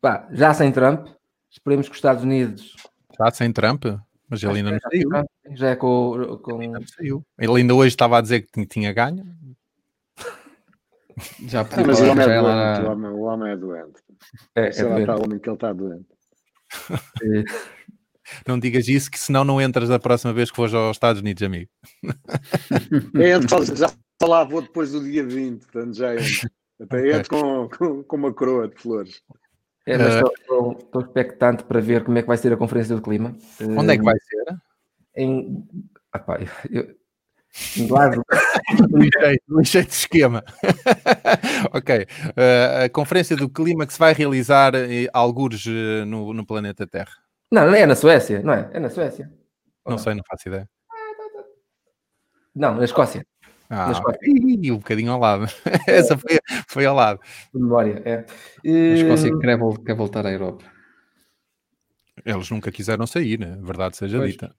Pá, já sem Trump. Esperemos que os Estados Unidos. Já sem Trump? Mas ele ainda não saiu. Já é com. com... Saiu. Ele ainda hoje estava a dizer que tinha ganho. já Ah, podia mas o homem é doente. O homem, o homem é doente. É, é lá doente. para o homem que ele está doente. Não digas isso, que senão não entras da próxima vez que fores aos Estados Unidos, amigo. É, Entro, já lá vou depois do dia 20, portanto já entro. Até entro com, com, com uma coroa de flores. É, mas estou- estou estou expectante para ver como é que vai ser a Conferência do Clima. Onde é que vai ser? Em. Ah, eu- em Glasgow. Lixei, de esquema. ok. Uh, a conferência do clima que se vai realizar eh, algures eh, no, no planeta Terra. Não, não é na Suécia, não é? É na Suécia. Não sei, não faço ideia. Não, na Escócia. Ah. Ih, um bocadinho ao lado. Essa foi, foi ao lado. memória. É. Escócia Eh, quer, vol- quer voltar à Europa. Eles nunca quiseram sair, né? verdade seja Pois. dita.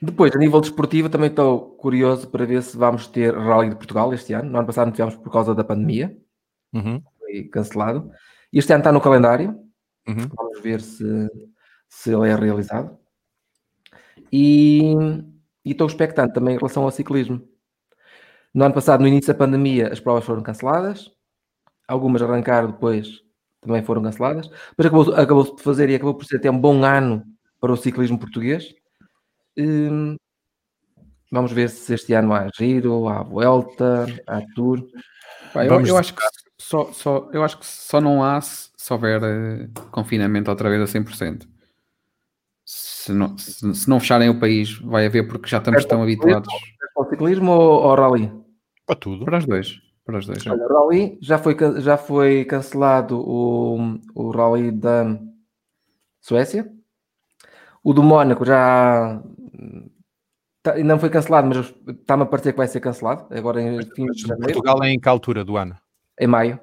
Depois, a nível desportivo, também estou curioso para ver se vamos ter Rally de Portugal este ano. No ano passado não tivemos por causa da pandemia, Uhum, foi cancelado. Este ano está no calendário, uhum. vamos ver se, se ele é realizado. E, e estou expectante também em relação ao ciclismo. No ano passado, no início da pandemia, as provas foram canceladas, algumas arrancaram depois, também foram canceladas, mas acabou, acabou de fazer e acabou por ser até um bom ano para o ciclismo português. Hum, vamos ver se este ano há Giro, há Vuelta, há Tour. Pá, eu, eu acho que só, só, eu acho que só não há se, se houver eh, confinamento outra vez a 100%. Se não, se, se não fecharem o país, vai haver porque já estamos tão habituados Para o ciclismo ou ao Rally? Para tudo. para os dois. Para os dois. Olha, o Rally já foi, já foi cancelado o, o Rally da Suécia. O do Mónaco já tá- ainda não foi cancelado, mas está-me a parecer que vai ser cancelado agora em fim Mas de janeiro, Portugal é em que altura do ano? em maio.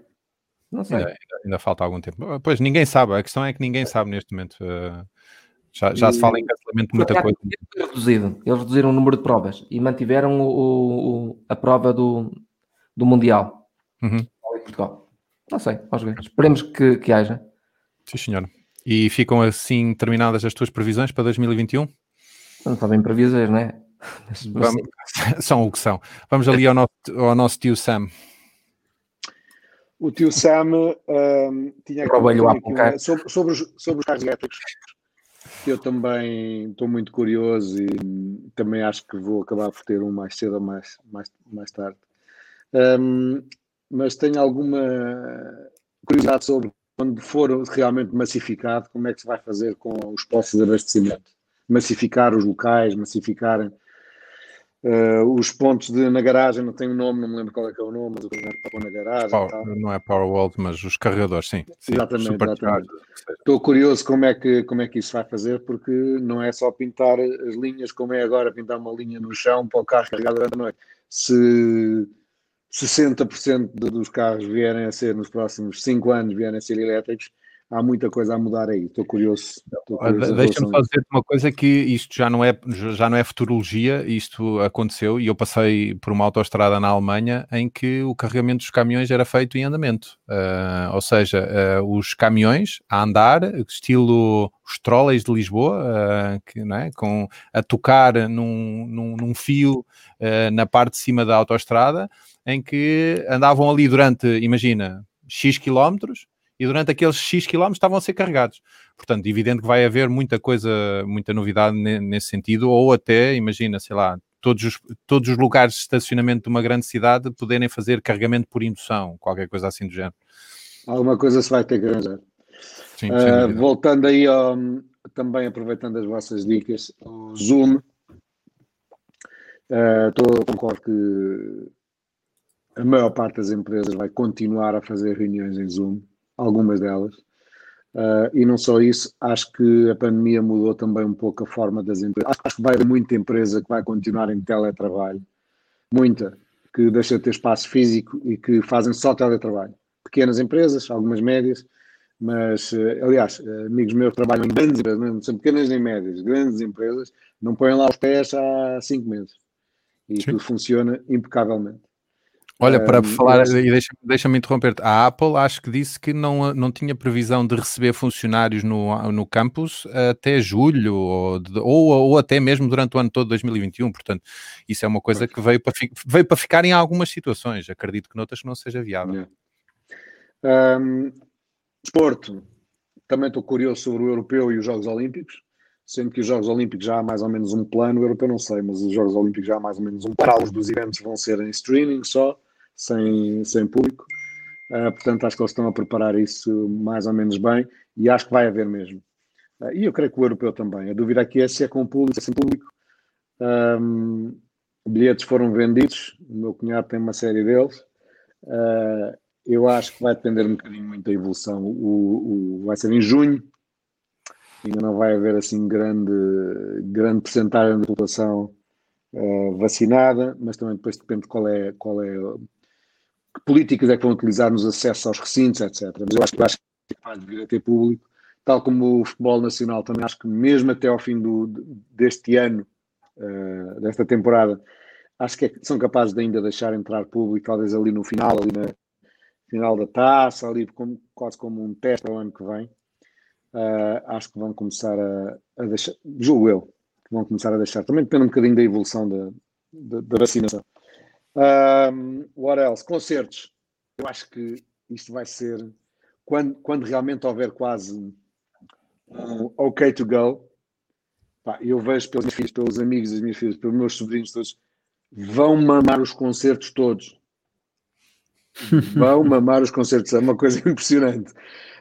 Não sei. Ainda, ainda- falta algum tempo. Pois ninguém sabe, a questão é que ninguém sabe neste momento. eh, já já se fala em cancelamento de muita coisa. reduzido. Eles reduziram o número de provas e mantiveram o, o- a prova do, do Mundial. Uhum. Portugal. Não sei, vamos ver. Esperemos que, que haja. Sim, senhor. E ficam assim terminadas as tuas previsões para 2021? Não está bem previsões, não é? Mas- Vamos, são o que são. Vamos ali ao nosso, ao nosso tio Sam. O tio Sam ahm, tinha uma- sobre, sobre, os, sobre os carros elétricos. Eu também estou muito curioso e também acho que vou acabar por ter um mais cedo ou mais, mais, mais tarde. Ahm, mas tenho alguma curiosidade sobre quando for realmente massificado, como é que se vai fazer com os postos de abastecimento? Massificar os locais, massificarem eh, os pontos de, na garagem, não tem um nome, não me lembro qual é que é o nome, mas o que é para pôr na garagem. Power- não é Power World, mas os carregadores, sim. sim. Exatamente, exatamente. o. Estou curioso como é, que, como é que isso vai fazer, porque não é só pintar as linhas como é agora, pintar uma linha no chão para o carro carregar durante a noite. Se 60% de- dos carros vierem a ser, nos próximos 5 anos, vierem a ser elétricos, há muita coisa a mudar aí. Estou curioso. Curioso Deixa-me dizer uma coisa que isto já não, é, já não é futurologia, isto aconteceu e eu passei por uma autoestrada na Alemanha em que o carregamento dos caminhões era feito em andamento. Ah, ou seja, ah, os caminhões a andar, estilo os trolleys de Lisboa, ah, que, não é? Com, a tocar num, num, num fio na parte de cima da autoestrada, em que andavam ali durante, imagina, X quilómetros e durante aqueles X quilómetros estavam a ser carregados. Portanto, evidente que vai haver muita coisa, muita novidade ne- nesse sentido, ou até, imagina, sei lá, todos os, todos os lugares de estacionamento de uma grande cidade poderem fazer carregamento por indução, qualquer coisa assim do género. Alguma coisa se vai ter que arranjar. Sim, dúvida. voltando aí, ao, também aproveitando as vossas dicas, o Zoom, tô- concordo que a maior parte das empresas vai continuar a fazer reuniões em Zoom, algumas delas. Ah, e não só isso, acho que a pandemia mudou também um pouco a forma das empresas. Acho, acho que vai haver muita empresa que vai continuar em teletrabalho, muita, que deixa de ter espaço físico e que fazem só teletrabalho. Pequenas empresas, algumas médias, mas, eh, aliás, eh, amigos meus trabalham em grandes empresas, não são pequenas nem médias, grandes empresas, não põem lá os pés há cinco meses. E Sim. tudo funciona impecavelmente. Olha, para falar, e deixa- deixa-me interromper-te, a Apple acho que disse que não, não tinha previsão de receber funcionários no, no campus até julho, ou, ou, ou até mesmo durante o ano todo de 2021, portanto, isso é uma coisa que veio para, veio para ficar em algumas situações, acredito que noutras não seja viável. Yeah. Ahm, desporto, também estou curioso sobre o europeu e os Jogos Olímpicos, sendo que os Jogos Olímpicos já há mais ou menos um plano, o europeu não sei, mas os Jogos Olímpicos já há mais ou menos um plano. Os dos eventos vão ser em streaming só, sem, sem público. Ah, portanto, acho que eles estão a preparar isso mais ou menos bem e acho que vai haver mesmo. Ah, e eu creio que o europeu também. A dúvida aqui é se é com público, se é sem público. Ahm, bilhetes foram vendidos, o meu cunhado tem uma série deles. Ah, eu acho que vai depender um bocadinho muito da evolução. O, o- vai ser em junho, ainda não vai haver assim grande, grande percentagem da população uh, vacinada, mas também depois depende de qual é, qual é que políticas é que vão utilizar nos acessos aos recintos, etc. Mas eu acho, eu acho que é capaz de vir a ter público, tal como o futebol nacional também acho que mesmo até ao fim do, deste ano, uh, desta temporada, acho que é, são capazes de ainda deixar entrar público, talvez ali no final, ali na final da taça, ali como, quase como um teste ao ano que vem. Uh, acho que vão começar a, a, deixar, julgo eu, que vão começar a deixar. Também depende um bocadinho da evolução da, da, da vacinação. Um, what else? Concertos. Eu acho que isto vai ser quando, quando realmente houver quase um ok to go. Pá, eu vejo pelos meus filhos, pelos amigos das minhas filhas, pelos meus sobrinhos todos, vão mamar os concertos todos. Vão mamar os concertos, é uma coisa impressionante.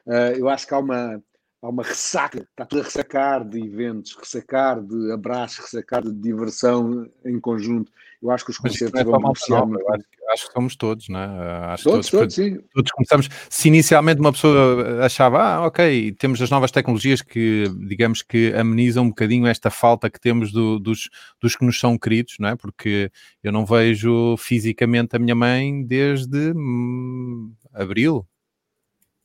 Uh, eu acho que há uma, há uma ressaca, está tudo a ressacar de eventos, ressacar de abraços, ressacar de diversão em conjunto. Eu acho que os concertos é vão beneficiar muito. Acho, acho, que somos todos, não é? Acho todos, todos, todos, sim. Todos começamos. Se inicialmente uma pessoa achava, ah, ok, temos as novas tecnologias que, digamos que amenizam um bocadinho esta falta que temos do, dos, dos que nos são queridos, não é? Porque eu não vejo fisicamente a minha mãe desde hum, abril,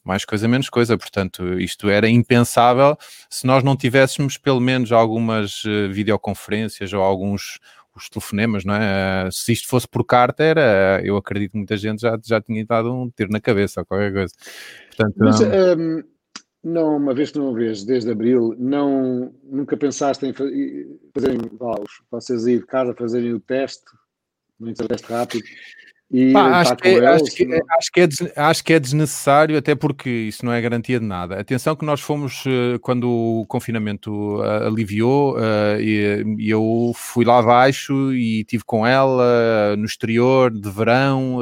mais coisa, menos coisa. Portanto, isto era impensável se nós não tivéssemos pelo menos algumas uh, videoconferências ou alguns os telefonemas, não é? Uh, se isto fosse por carta, era, eu acredito que muita gente já, já tinha dado um tiro na cabeça ou qualquer coisa. Portanto, Mas, um... Um, não, uma vez que não vês, desde abril, não, nunca pensaste em fazerem, vocês ir de casa fazerem o teste, um teste rápido, Pá, acho, que, é, acho, que, acho, que é, acho que é desnecessário, até porque isso não é garantia de nada. Atenção que nós fomos, eh, quando o confinamento uh, aliviou, uh, e, eu fui lá abaixo e estive com ela no exterior, de verão,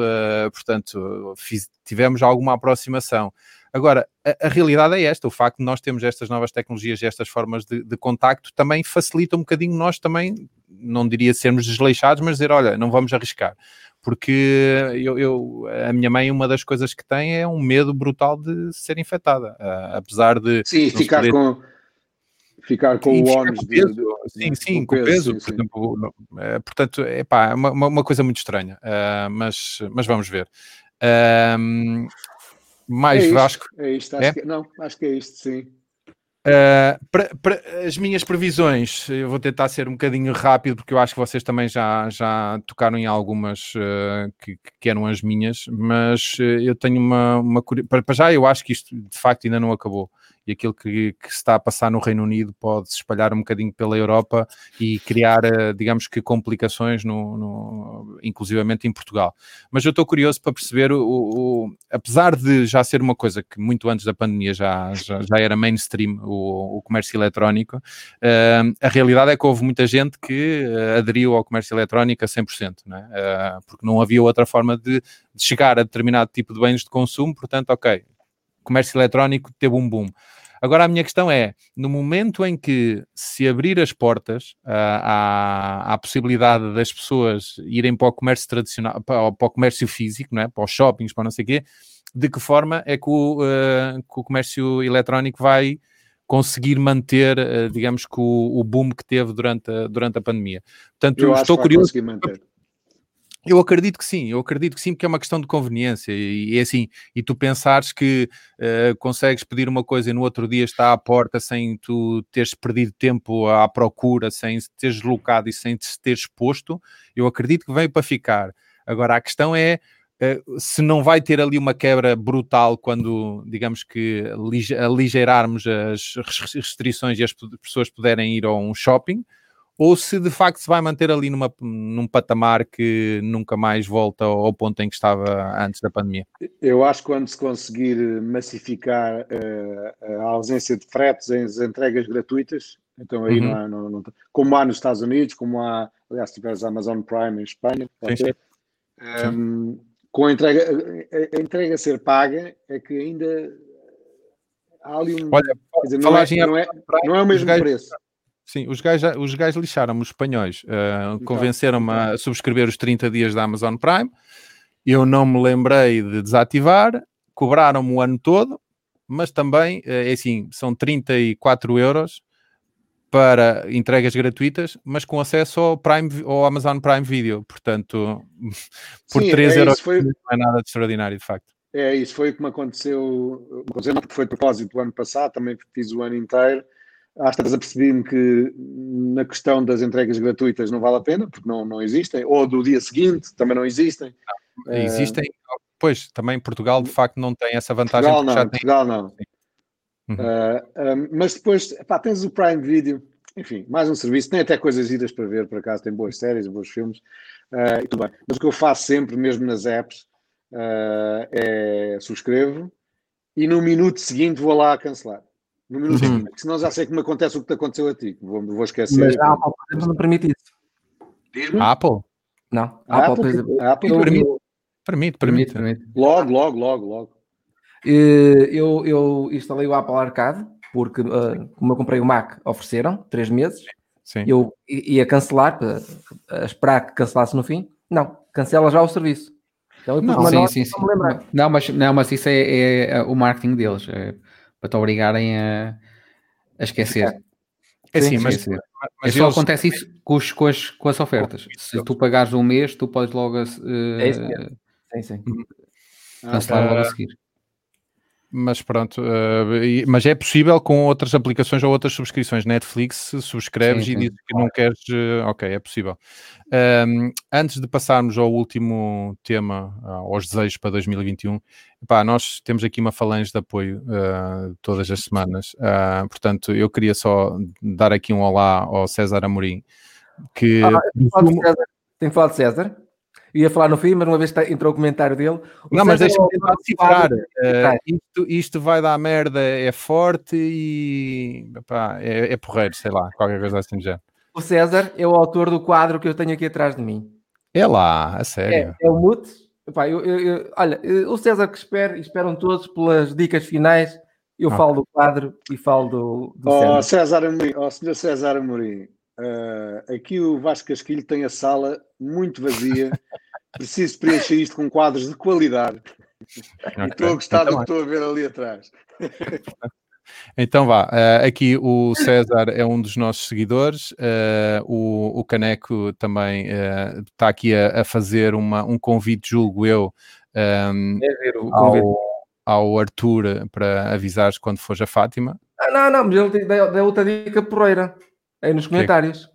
portanto, fiz, tivemos alguma aproximação. Agora, a, a, realidade é esta: o facto de nós termos estas novas tecnologias e estas formas de, de contacto também facilita um bocadinho nós também, não diria sermos desleixados, mas dizer, olha, não vamos arriscar porque eu, eu, a minha mãe, uma das coisas que tem é um medo brutal de ser infectada, uh, apesar de. Sim, ficar poder... com. Ficar com sim, o ónus de, Sim, sim, com, peso, sim, por exemplo. Uh, portanto, é pá, uma, uma coisa muito estranha, uh, mas, mas vamos ver. Uh, mais é isto, Vasco. É isto, acho é? Que, não, acho que é isto, sim. Uh, pra, pra, as minhas previsões, eu vou tentar ser um bocadinho rápido, porque eu acho que vocês também já, já tocaram em algumas uh, que, que, eram as minhas, mas uh, eu tenho uma, uma para já eu acho que isto de facto ainda não acabou e aquilo que, que, está a passar no Reino Unido pode se espalhar um bocadinho pela Europa e criar, eh, digamos que, complicações, no, no inclusivamente em Portugal. Mas eu estou curioso para perceber, o, o, apesar de já ser uma coisa que muito antes da pandemia já, já, já era mainstream, o, o comércio eletrónico, uh, a realidade é que houve muita gente que uh, aderiu ao comércio eletrónico a 100%, não é? uh, porque não havia outra forma de, de chegar a determinado tipo de bens de consumo, portanto, ok, comércio eletrónico teve um boom. Agora a minha questão é, no momento em que se abrir as portas uh, à, à, possibilidade das pessoas irem para o comércio tradicional, para, para, o comércio físico, não é? para os shoppings, para não sei o quê, de que forma é que o, uh, que o comércio eletrónico vai conseguir manter, uh, digamos que o, o, boom que teve durante a, durante a pandemia. Portanto, Eu estou curioso. Eu acredito que sim, eu acredito que sim, porque é uma questão de conveniência e, é assim, e tu pensares que uh, consegues pedir uma coisa e no outro dia está à porta sem tu teres perdido tempo à procura, sem teres deslocado e sem te teres exposto, eu acredito que veio para ficar. Agora, a questão é uh, se não vai ter ali uma quebra brutal quando, digamos que, aligeirarmos as restrições e as pessoas puderem ir a um shopping, ou se de facto se vai manter ali numa, num patamar que nunca mais volta ao ponto em que estava antes da pandemia? Eu acho que quando se conseguir massificar uh, a ausência de fretes em entregas gratuitas, então aí uhum. não, há, não, não, como há nos Estados Unidos, como há, aliás, se tiveres a Amazon Prime em Espanha, sim, sim. Um, com a entrega, a, a, entrega ser paga, é que ainda há ali um. Olha, dizer, não, é, não, é, não é o mesmo preço. Sim, os gajos, os gajos lixaram-me, os espanhóis, uh, convenceram-me a subscrever os 30 dias da Amazon Prime. Eu não me lembrei de desativar, cobraram-me o ano todo, mas também, uh, é assim, são 34 euros para entregas gratuitas, mas com acesso ao, Prime, ao Amazon Prime Video. Portanto, por Sim, 3 é euros foi- não é nada de extraordinário, de facto. É isso, foi o que me aconteceu, aconteceu porque foi de propósito o ano passado, também fiz o ano inteiro. Às tantas apercebi-me que na questão das entregas gratuitas não vale a pena, porque não, não existem, ou do dia seguinte também não existem. Eh, Existem, pois, também Portugal de facto não tem essa vantagem Portugal não, já tem. Portugal não. Uhum. Ah, ah, mas depois, pá, tens o Prime Video, enfim, mais um serviço, tem até coisas giras para ver, por acaso, tem boas séries, bons filmes, ah, e tudo bem. Mas o que eu faço sempre, mesmo nas apps, ah, é subscrevo e no minuto seguinte vou lá cancelar. No minuto Uhum. seguinte, senão já sei que me acontece o que te aconteceu a ti, vou, vou esquecer. Mas a Apple, por exemplo, não permite isso. Diz-me? A Apple? Não. A A Apple, Apple, por exemplo, a Apple eu- permite. Permite, Permite, permite. permite. logo, logo, logo, logo. Eh, Eu, eu instalei o Apple Arcade porque, eh, como eu comprei o Mac, ofereceram três meses. Sim. Eu ia cancelar, para, a esperar que cancelasse no fim. Não, cancela já o serviço. Então, Não, sim, sim, sim. Não, mas, não, mas isso é, é o marketing deles, é para te obrigarem a, a esquecer. É assim, Sim, mas, esquecer. mas é só eles- acontece isso com, os- com as, com as ofertas. Se tu pagares um mês, tu podes logo eh, É isso mesmo. Sim, sim. Ah, cancelar logo Ah, a seguir. Mas pronto, e- mas é possível com outras aplicações ou outras subscrições. Netflix, subscreves Sim, e sim, dizes que não queres, eh, ok, é possível. Ahm, antes de passarmos ao último tema, ah, aos desejos para 2021, pá, nós temos aqui uma falange de apoio ah, todas as semanas. Ah, portanto, eu queria só dar aqui um olá ao César Amorim, que Ah, Tenho que falar de César. Ia falar no fim, mas uma vez que tá- entrou o comentário dele. o Não, mas deixa-me é tentar quadro- Eh, isto, isto vai dar merda, é forte e pá, é, é porreiro, sei lá, qualquer coisa assim género. O César é o autor do quadro que eu tenho aqui atrás de mim. É lá, a sério. É, é o Mute. Epá, eu- eu- eu- olha, eh, o César que espera, e esperam todos pelas dicas finais. Eu Ok. falo do quadro e falo do, do Ó César. César Amorim, ó senhor César Amorim, eh, aqui o Vasco Casquilho tem a sala muito vazia. Preciso preencher isto com quadros de qualidade. E estou a gostar do Então, que estou a ver ali atrás. Então vá, eh, aqui o César é um dos nossos seguidores, eh, o, o Caneco também está aqui a, a fazer uma, um convite, julgo eu, ehm, É ver o convite. ao, ao Arthur para avisares quando fores a Fátima. Ah, não, não, mas ele deu outra dica porreira aí nos comentários.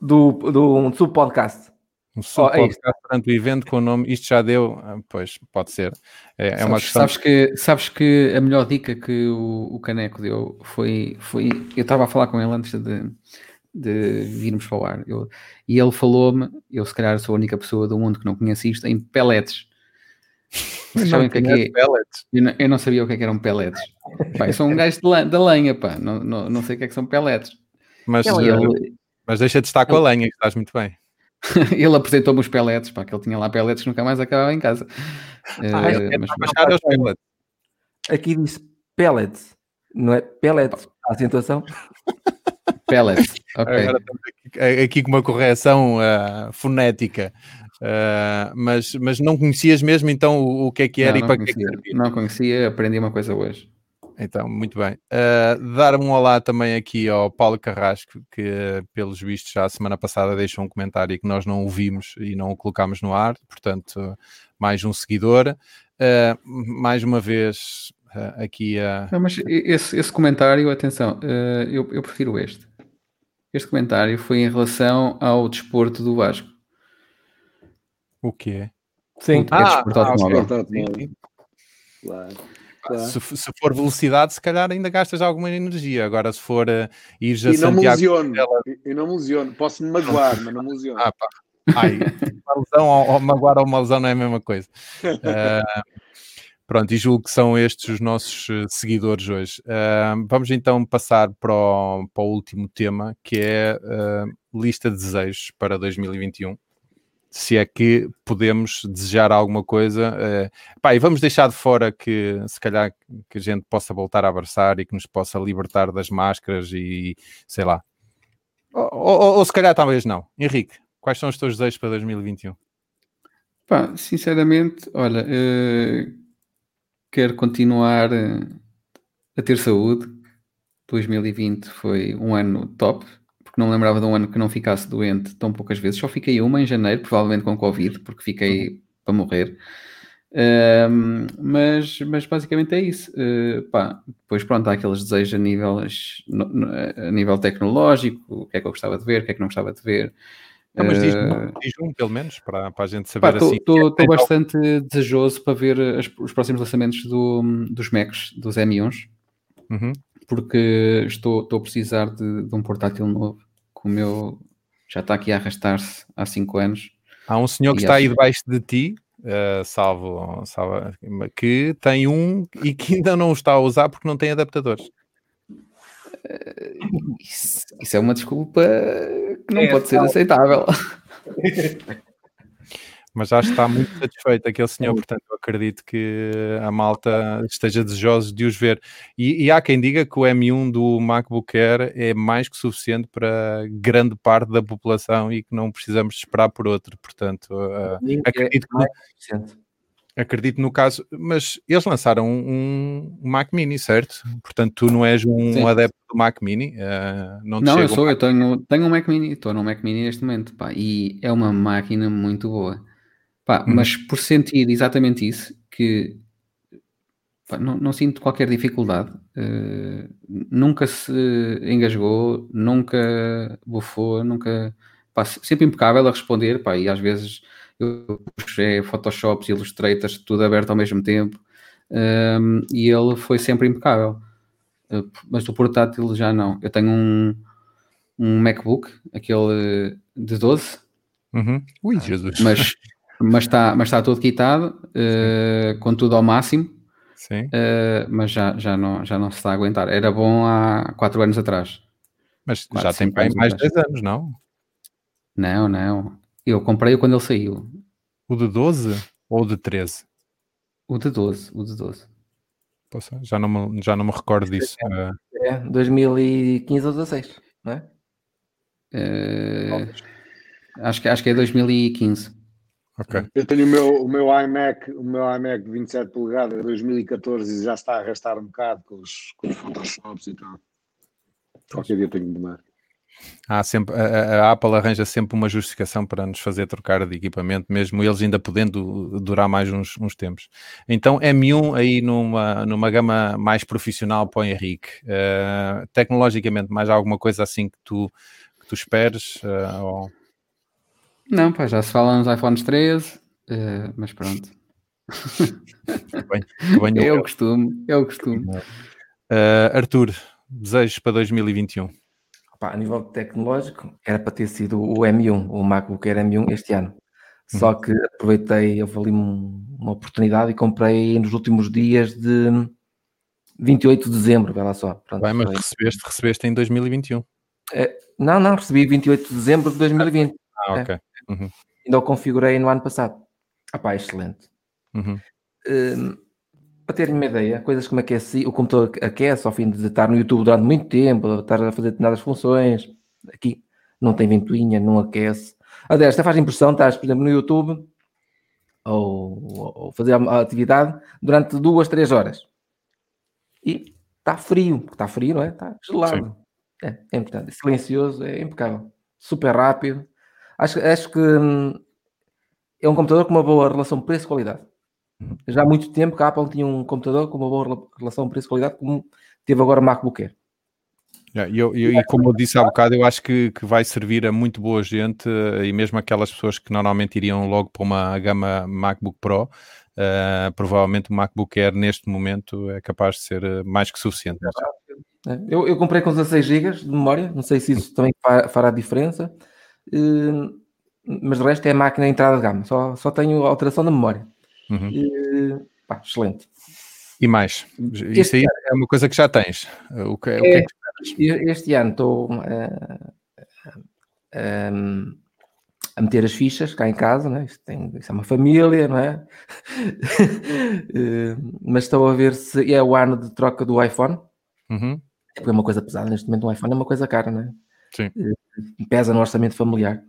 Do, do um sub-podcast. Um sub é isto. podcast durante o evento com o nome, isto já deu, ah, pois pode ser. É, é uma sabes, questão. sabes que, sabes que a melhor dica que o, o Caneco deu foi, foi. Eu estava a falar com ele antes de, de virmos falar. Eu, e ele falou-me, eu se calhar sou a única pessoa do mundo que não conhece isto, em pellets. Vocês sabem o que é que é? Eu não, eu não sabia o que, é que eram pellets. Pá, eu sou um gajo de da lenha, pá. Não, não, não sei o que é que são pellets. Mas, E eh, ele, mas deixa de estar com a lenha, que estás muito bem. ele apresentou-me os pellets, pá, que ele tinha lá pellets que nunca mais acabava em casa. Ah, Eh, é mas os pellets. Aqui diz pellets, não é pellets. A acentuação. pellets, ok. Agora estamos aqui, aqui com uma correção ah, fonética. Ah, mas, mas não conhecias mesmo então o, o que é que era não, e não para que é que conhecia, servia. não conhecia, aprendi uma coisa hoje. Então, muito bem. Uh, dar um olá também aqui ao Paulo Carrasco, que uh, pelos vistos já a semana passada deixou um comentário que nós não ouvimos e não o colocámos no ar, portanto, uh, mais um seguidor. Uh, mais uma vez uh, aqui a. Não, mas esse, esse comentário, atenção, eu, eu prefiro este. Este comentário foi em relação ao desporto do Vasco. O quê? Sim. É desporto ah, automóvel. ok. Automóvel. Sim. Claro, claro. Se, se for velocidade, se calhar ainda gastas alguma energia. Agora, se for uh, ires a E não me Santiago. lesiono. E- E não me lesiono. Posso me magoar, mas não me lesiono. Ah, pá. Ai, uma lesão ou, ou magoar ou uma lesão não é a mesma coisa. Ah, pronto, e julgo que são estes os nossos eh, seguidores hoje. Ah, vamos então passar para o, para o último tema, que é a lista de desejos para 2021. Se é que podemos desejar alguma coisa. eh, pá, e vamos deixar de fora que se calhar que a gente possa voltar a abraçar e que nos possa libertar das máscaras e sei lá. Ou, ou- ou se calhar talvez não. Henrique, quais são os teus desejos para 2021? Pá, sinceramente, olha, eh, quero continuar eh, a ter saúde. 2020 foi um ano top, não lembrava de um ano que não ficasse doente tão poucas vezes. Só fiquei uma em janeiro, provavelmente com Covid, porque fiquei para morrer. Um, mas, mas basicamente é isso. Uh, pá, depois pronto, há aqueles desejos a nível, a nível tecnológico, o que é que eu gostava de ver, o que é que não gostava de ver. Não, mas diz, uh, diz um, pelo menos, para, para a gente saber Estou assim. Estou bastante desejoso para ver as, os próximos lançamentos do, dos Macs, dos M1s, uhum. porque estou, estou a precisar de, de um portátil novo, que o meu já está aqui a arrastar-se há 5 anos. Há um senhor que está aí debaixo de ti, uh, salvo, salvo, que tem um e que ainda não o está a usar porque não tem adaptadores. Uh, isso, isso, é uma desculpa que não é, pode ser aceitável. Mas já está muito satisfeito aquele senhor, portanto eu acredito que a malta esteja desejosa de os ver. E, e, há quem diga que o M1 do MacBook Air é mais que suficiente para grande parte da população e que não precisamos esperar por outro. Portanto, uh, acredito que acredito no caso, mas eles lançaram um, um, Mac Mini, certo? Portanto, tu não és um Sim. adepto do Mac Mini? Uh, não, não eu sou, um eu tenho, tenho um Mac Mini, estou no Mac Mini neste momento, pá, e é uma máquina muito boa. Pá, hum. Mas por sentir exatamente isso, que pá, não, não, sinto qualquer dificuldade, uh, nunca se engasgou, nunca bufou, nunca. Pá, sempre impecável a responder, pá, e às vezes eu puxei Photoshops e Illustrators, tudo aberto ao mesmo tempo, um, ehm, e ele foi sempre impecável. Uh, mas o portátil já não. Eu tenho um, um MacBook, aquele de 12. Uhum. Ui, Jesus. Mas mas está mas está todo quitado, uh, com tudo ao máximo. Sim. Uh, mas já, já, não, já não se está a aguentar. Era bom há 4 anos atrás. Mas quatro, já tem bem mais de 10 anos, não? Não, não. Eu comprei-o quando ele saiu. O de 12 ou o de 13? O de 12, o de 12. Poxa, já, não me, já não me recordo disso. É, é 2015 ou 16, não é? Uh, acho, que, acho que é 2015. Okay. Eu tenho o meu, o meu iMac, o meu iMac de 27 polegadas 2014 e já está a arrastar um bocado com os, com os Photoshops e tal. Qualquer dia tenho de mudar. Há sempre, a, a, Apple arranja sempre uma justificação para nos fazer trocar de equipamento, mesmo eles ainda podendo durar mais uns, uns tempos. Então, M1 aí numa, numa gama mais profissional para o Henrique. Uh, tecnologicamente, mais alguma coisa assim que tu, que tu esperes? Uh, ou... Não, pá, já se fala nos iPhones 13, uh, eh, mas pronto. bem, bem é o costume, é o costume. Uh, Arthur, desejos para 2021? Opa, a nível tecnológico, era para ter sido o M1, o MacBook Air M1 este ano. Só uhum. que aproveitei, houve ali uma oportunidade e comprei nos últimos dias de 28 de dezembro, vai lá só. Pronto, Vai, mas foi. recebeste, recebeste em 2021. É, não, não, recebi 28 de dezembro de 2020. Ah, ok. É. Uhum. Ainda o configurei no ano passado. Ah pá, excelente. Uhum. Um, para terem uma ideia, coisas como aquece, o computador aquece ao fim de estar no YouTube durante muito tempo, estar a fazer determinadas funções. Aqui não tem ventoinha, não aquece. Aliás, até faz impressão, estás, por exemplo, no YouTube ou, ou fazer a atividade durante duas, três horas. E está frio, está frio, não é? Está gelado. É, é importante. Silencioso, é impecável. Super rápido. Acho, acho que hum, é um computador com uma boa relação preço-qualidade. Uhum. Já há muito tempo que a Apple tinha um computador com uma boa relação preço-qualidade, como teve agora o MacBook Air. Yeah, eu, eu, e como eu disse há bocado, eu acho que, que, vai servir a muito boa gente eh, e mesmo aquelas pessoas que normalmente iriam logo para uma gama MacBook Pro, uh, provavelmente o MacBook Air neste momento é capaz de ser eh, mais que suficiente. É, eu, eu comprei com 16 GB de memória, não sei se isso também fará diferença. Hum, mas de resto é a máquina de entrada de gama, só, só tenho alteração da memória. Uhum. E, pá, excelente. E mais? Este Isso aí ano, é uma coisa que já tens. O que, é, o que é que este ano estou uh, uh, a meter as fichas cá em casa, né? isto, tem, isto é uma família, não é? uh, mas estou a ver se é o ano de troca do iPhone. Uhum. É uma coisa pesada neste momento, um iPhone é uma coisa cara, não é? Sim. Eh, pesa no orçamento familiar.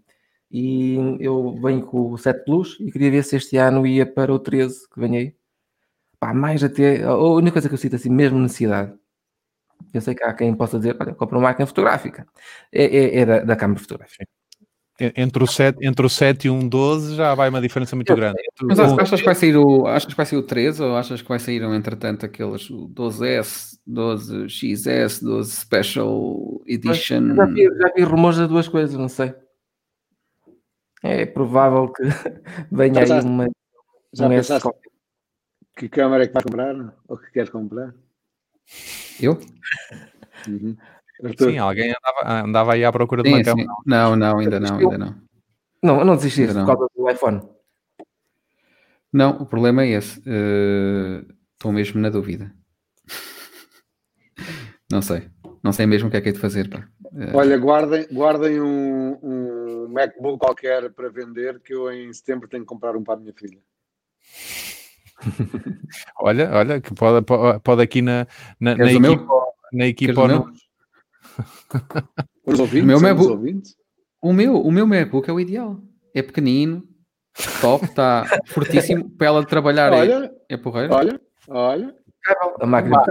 E eu venho com o 7 Plus e queria ver se este ano ia para o 13 que aí. Pá, mais até. A única coisa que eu sinto assim, mesmo necessidade, Eu sei que há quem possa dizer, olha, compra uma máquina fotográfica. É, é, é da, da câmara fotográfica. Entre o, 7, entre o 7 e um 12 já vai uma diferença muito grande. Mas achas que vai sair o, achas que vai sair o 13 ou achas que vai sair, entretanto, aqueles 12S, 12XS, 12 Special Edition? Já vi, já vi rumores das duas coisas, não sei. É provável que venha Já aí uma. Já um pensaste S- que câmara é que vai comprar? Ou que queres comprar? Eu? Uhum. Arthur, Sim, alguém andava, andava aí à procura de uma Sim, câmera. sim. Não, não, ainda não, ainda não. Não, eu não desisti Ainda por não. causa do iPhone. Não, o problema é esse. Estou mesmo na dúvida. Não sei. Não sei mesmo o que é que é de fazer. Pá. Eh, Olha, guardem, guardem um, um MacBook qualquer para vender que eu em setembro tenho que comprar um para a minha filha. Olha, olha, que pode, pode aqui na, na, na equipa, na equipa ou meu? No- Os ouvintes? O meu MacBook- ouvintes? O meu, o meu MacBook é o ideal. É pequenino, top, está fortíssimo. Para ela trabalhar é, Olha, é porreiro. olha, olha. A máquina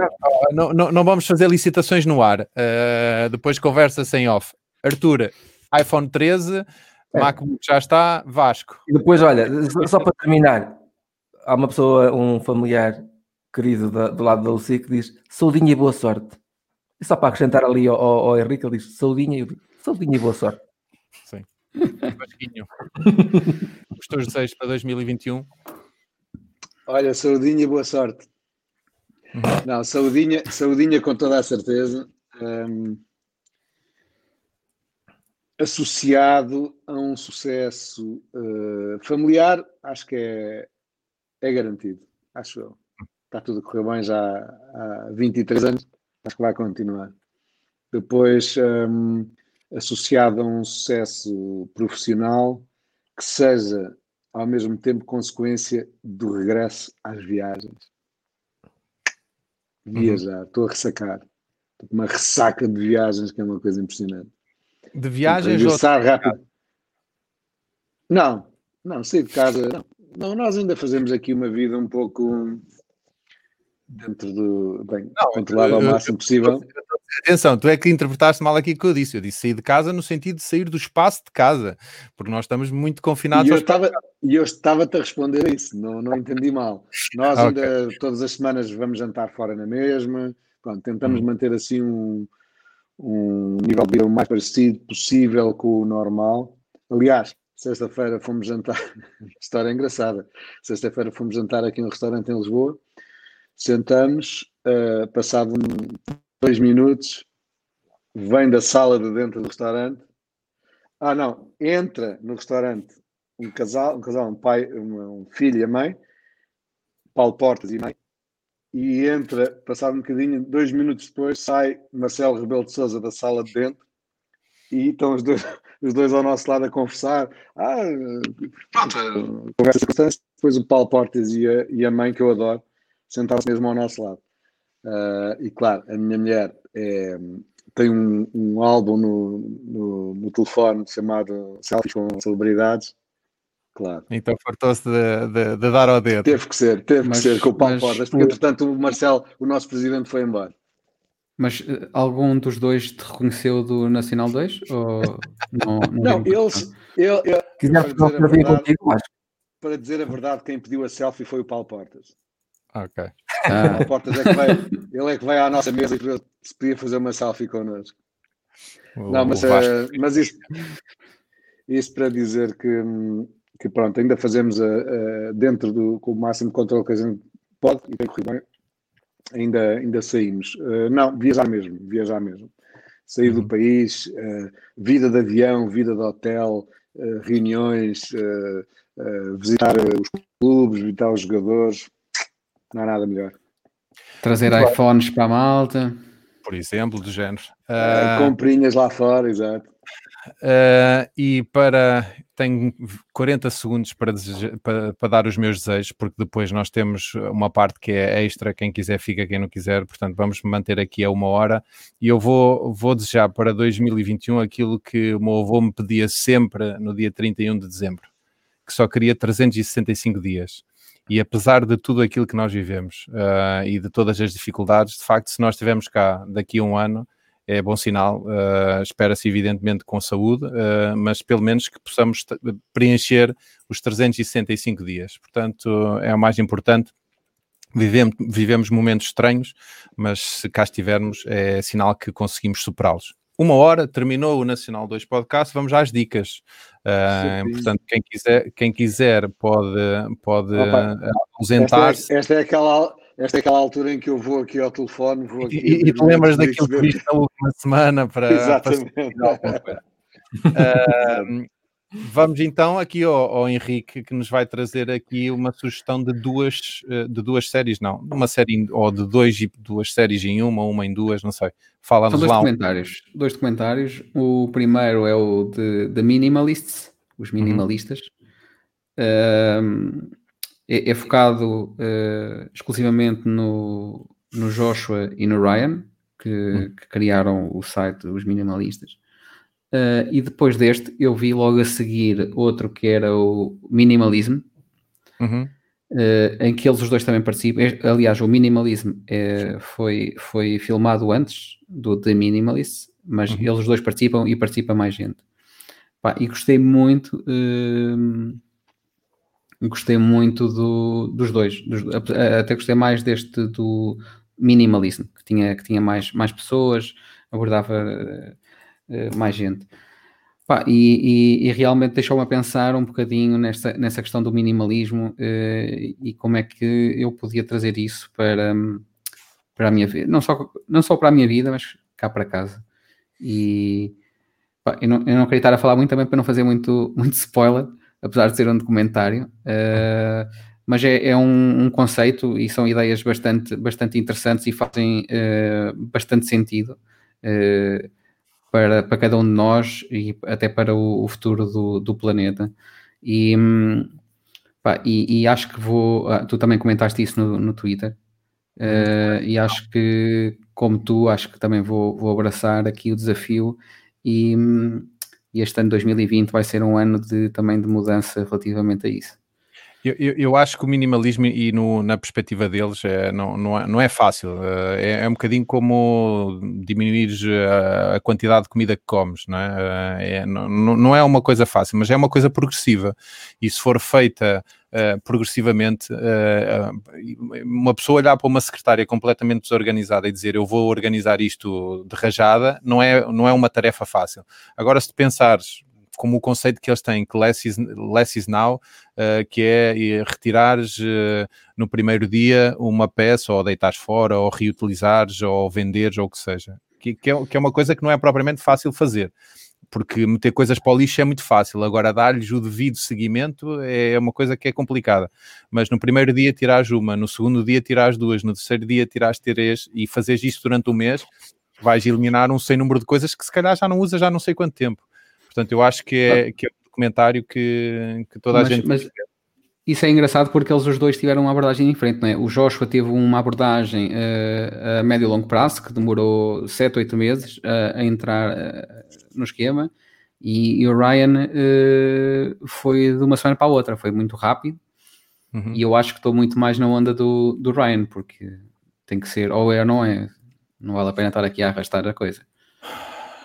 não, não, não vamos fazer licitações no ar. Uh, depois conversa sem off. Arthur, iPhone 13, É. MacBook já está, Vasco. E depois, olha, só- só para terminar, há uma pessoa, um familiar querido da- do lado da Lucia que diz saudinha e boa sorte. E só para acrescentar ali ao, ao, ao Henrique, ele diz saudinha, e eu digo saudinha e boa sorte. Sim. Vasquinho. Os teus desejos para 2021. Olha, saudinha e boa sorte. Não, saudinha, saudinha com toda a certeza. hum, associado a um sucesso eh, familiar, acho que é, é garantido. Acho eu. Está tudo a correr bem já há 23 anos. Acho que vai continuar. Depois, hum, associado a um sucesso profissional que seja ao mesmo tempo consequência do regresso às viagens. Viajar, estou a ressacar. Estou com uma ressaca de viagens que é uma coisa impressionante. De viagens ou rápido. Não, não, sair de casa. Não. não, nós ainda fazemos aqui uma vida um pouco dentro do. Bem, controlada ao eu- máximo possível. Atenção, tu é que interpretaste mal aqui o que eu disse. Eu disse sair de casa no sentido de sair do espaço de casa, porque nós estamos muito confinados. E eu aos- estava, e eu estava-te a responder isso, não, não entendi mal. Nós Ah, ainda todas as semanas vamos jantar fora na mesma, Pronto, tentamos Hum. manter assim um, um nível de vida o mais parecido possível com o normal. Aliás, sexta-feira fomos jantar, história engraçada, sexta-feira fomos jantar aqui em um restaurante em Lisboa, sentamos, uh, passado um- dois minutos, vem da sala de dentro do restaurante, ah não, entra no restaurante um casal, um casal, um pai, um, um filho e a mãe, Paulo Portas e mãe, e entra, passado um bocadinho, dois minutos depois, sai Marcelo Rebelo de Souza da sala de dentro e estão os dois, os dois ao nosso lado a conversar. Ah, pronto, conversa. Depois o Paulo Portas e a, e a mãe, que eu adoro, sentaram-se mesmo ao nosso lado. Ah, e claro, a minha mulher é, tem um, um álbum no, no, no telefone chamado Selfies com Celebridades. Claro. Então fartou-se de, de- de dar ao dedo. Teve que ser, teve Mas- que ser com o Paulo mas Portas, porque entretanto o Marcelo, o nosso presidente, foi embora. Mas eh, algum dos dois te reconheceu do Nacional 2? Ou não, Não, vimos? eles. Eu, eu, dizer verdade, para dizer a verdade, quem pediu a selfie foi o Paulo Portas. Ok. O Ah, Paulo Portas é que veio, ele é que veio à nossa mesa e se podia fazer uma selfie connosco. O- Não, mas, o eh, mas isso, isso para dizer que, hum, que pronto, ainda fazemos eh, eh, dentro do com o máximo de controle que a gente pode e tem corrido bem, ainda, ainda saímos. Eh, não, viajar mesmo, viajar mesmo. Sair do Uhum. país, eh, vida de avião, vida de hotel, eh, reuniões, visitar os clubes, visitar os jogadores, não há nada melhor. trazer iPhones para a malta. por exemplo, do género. Eh, Ah, comprinhas lá fora, exato. Uh, e para tenho 40 segundos para, deseja- para, para dar os meus desejos, porque depois nós temos uma parte que é extra, quem quiser fica, quem não quiser, portanto vamos manter aqui a uma hora e eu vou, vou desejar para 2021 aquilo que o meu avô me pedia sempre no dia 31 de dezembro, que só queria 365 dias. E apesar de tudo aquilo que nós vivemos uh, e de todas as dificuldades, de facto, se nós estivermos cá daqui a um ano, é bom sinal. Uh, Espera-se, evidentemente, com saúde, uh, mas pelo menos que possamos preencher os 365 dias. Portanto, é o mais importante. Vivemos, vivemos momentos estranhos, mas se cá estivermos, é sinal que conseguimos superá-los uma hora, terminou o Nacional 2 Podcast, vamos às dicas. Uh, portanto, quem quiser, quem quiser pode, pode ausentar-se. Esta, é, esta, é aquela, esta é aquela altura em que eu vou aqui ao telefone. Vou aqui e, e te lembras daquilo que viste na última semana para. Exatamente. Para uh, Vamos então aqui ao, ao, Henrique que nos vai trazer aqui uma sugestão de duas, eh, de duas séries, não, uma série ou de dois, duas séries em uma, uma em duas, não sei. Fala-nos dois lá. Documentários, dois documentários. O primeiro é o de The Minimalists, os uhum. minimalistas. Uhum. é, é, focado uh, exclusivamente no, no Joshua e no Ryan, que, uhum. que criaram o site Os Minimalistas. Uh, e depois deste, eu vi logo a seguir outro que era o Minimalism, uhum. uh, em que eles os dois também participam. Aliás, o Minimalism é, foi, foi filmado antes do The Minimalist, mas uhum. eles os dois participam e participa mais gente. Pá, e gostei muito. Uh, gostei muito do, dos dois. Dos, até gostei mais deste do Minimalism, que tinha, que tinha mais, mais pessoas, abordava eh, mais gente. Pá, e, e, e, realmente deixou-me a pensar um bocadinho nessa, nessa questão do minimalismo uh, e como é que eu podia trazer isso para, para a minha vida, não só, não só para a minha vida, mas cá para casa. E pá, eu, não, eu não queria estar a falar muito também para não fazer muito, muito spoiler, apesar de ser um documentário, uh, mas é, é um, um, conceito e são ideias bastante, bastante interessantes e fazem uh, bastante sentido. Uh, para, para cada um de nós e até para o, o futuro do, do planeta. E, hum, pá, e, e, acho que vou. Ah, tu também comentaste isso no, no Twitter. Uh, e acho que, como tu, acho que também vou, vou abraçar aqui o desafio. E, hum, e este ano 2020 vai ser um ano de, também de mudança relativamente a isso. Eu, eu, eu, acho que o minimalismo, e no, na perspectiva deles, é, não, não, é, não é fácil. Eh, é, é um bocadinho como diminuir a, a, quantidade de comida que comes, não é? é não, não é uma coisa fácil, mas é uma coisa progressiva. E se for feita uh, progressivamente, uh, uma pessoa olhar para uma secretária completamente desorganizada e dizer eu vou organizar isto de rajada, não é, não é uma tarefa fácil. Agora, se pensares como o conceito que eles têm, que less is, less is now, uh, que é retirares uh, no primeiro dia uma peça, ou deitares fora, ou reutilizares, ou venderes, ou o que seja. Que, que, é, que é uma coisa que não é propriamente fácil fazer porque meter coisas para o lixo é muito fácil, agora dar-lhes o devido seguimento é uma coisa que é complicada. Mas no primeiro dia tirares uma, no segundo dia tirares duas, no terceiro dia tirares três e fazeres isso durante um mês, vais eliminar um sem número de coisas que se calhar já não usas já não sei quanto tempo. Portanto, eu acho que é, que é um documentário que, que toda a gente. Mas isso é engraçado porque eles os dois tiveram uma abordagem diferente, não é? O Joshua teve uma abordagem uh, a médio e longo prazo que demorou 7, 8 meses uh, a entrar uh, no esquema e, e o Ryan foi de uma semana para a outra, foi muito rápido. Uhum. E eu acho que estou muito mais na onda do, do Ryan, porque tem que ser ou é ou não é. Não vale a pena estar aqui a arrastar a coisa.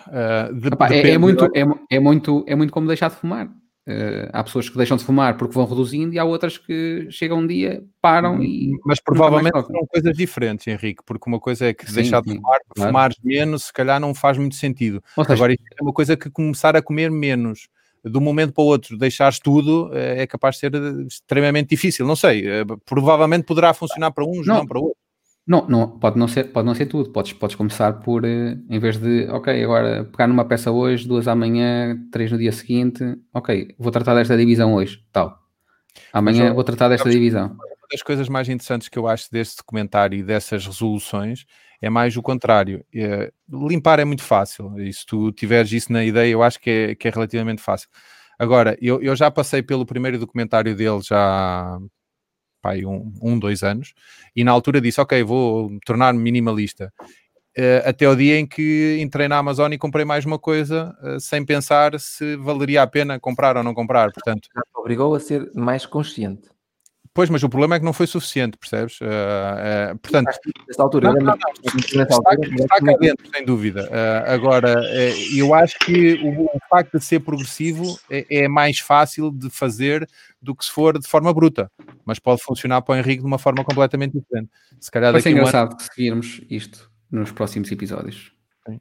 Uh, de, Epá, é, é, muito, é, é, muito, é muito como deixar de fumar. Uh, há pessoas que deixam de fumar porque vão reduzindo e há outras que chegam um dia, param hum, e. Mas provavelmente são coisas diferentes, Henrique, porque uma coisa é que sim, deixar de fumar, claro. fumares menos, se calhar não faz muito sentido. Seja, Agora, isso é uma coisa que começar a comer menos de um momento para o outro deixares tudo eh, é capaz de ser extremamente difícil. Não sei, provavelmente poderá funcionar para uns, não, não para outros. Não, não, pode, não ser, pode não ser tudo. Podes, podes começar por, uh, em vez de, ok, agora pegar numa peça hoje, duas amanhã, três no dia seguinte, ok, vou tratar desta divisão hoje, tal. Amanhã vou tratar desta divisão. Uma das coisas mais interessantes que eu acho desse documentário e dessas resoluções é mais o contrário. É, limpar é muito fácil. E se tu tiveres isso na ideia, eu acho que é, que é relativamente fácil. Agora, eu, eu já passei pelo primeiro documentário dele já pai, um, um, dois anos, e na altura disse, ok, vou tornar-me minimalista. Uh, até o dia em que entrei na Amazon e comprei mais uma coisa uh, sem pensar se valeria a pena comprar ou não comprar, portanto... Obrigou a ser mais consciente. Pois, mas o problema é que não foi suficiente, percebes? Uh, uh, portanto, nesta altura, não, não, não, está, está cá dentro, sem dúvida. Uh, agora, eu acho que o, o, facto de ser progressivo é, é, mais fácil de fazer do que se for de forma bruta, mas pode funcionar para o Henrique de uma forma completamente diferente. Se calhar Vai ser engraçado ano... seguirmos isto nos próximos episódios.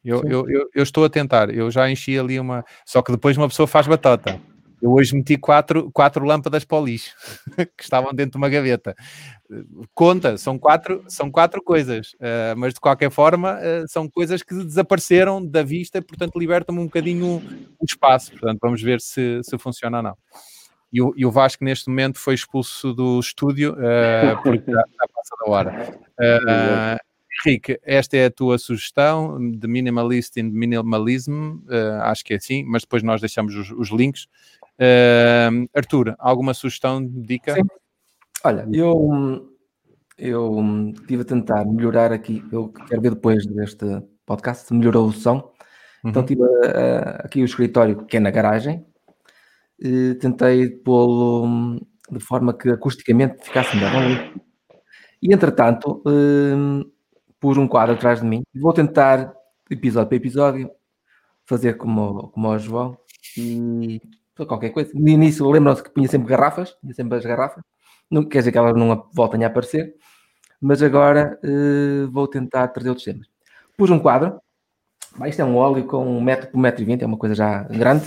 Eu, eu, eu, eu, estou a tentar, eu já enchi ali uma. Só que depois uma pessoa faz batata. Eu hoje meti quatro, quatro lâmpadas para o lixo que estavam dentro de uma gaveta. Conta, são quatro, são quatro coisas, uh, mas de qualquer forma uh, são coisas que desapareceram da vista, portanto libertam-me um bocadinho o espaço. Portanto, vamos ver se, se funciona ou não. E o, e o Vasco, neste momento, foi expulso do estúdio uh, porque já, já passa da hora. Henrique, esta é a tua sugestão de Minimalist in Minimalism, uh, acho que é assim, mas depois nós deixamos os, os links. Uh, Arthur, alguma sugestão, dica? Sim. Olha, eu, eu estive a tentar melhorar aqui, eu quero ver depois deste podcast se melhorou o som. Então, uhum. Então tive uh, aqui o escritório que é na garagem, e tentei pô-lo de forma que acusticamente ficasse melhor. E entretanto, uh, pus um quadro atrás de mim vou tentar, episódio para episódio, fazer como, como o João e qualquer coisa. No início lembram-se que punha sempre garrafas, punha sempre as garrafas, não quer dizer que elas não voltem a aparecer, mas agora uh, vou tentar trazer outros temas. Pus um quadro, isto é um óleo com um metro por metro e vinte, é uma coisa já grande,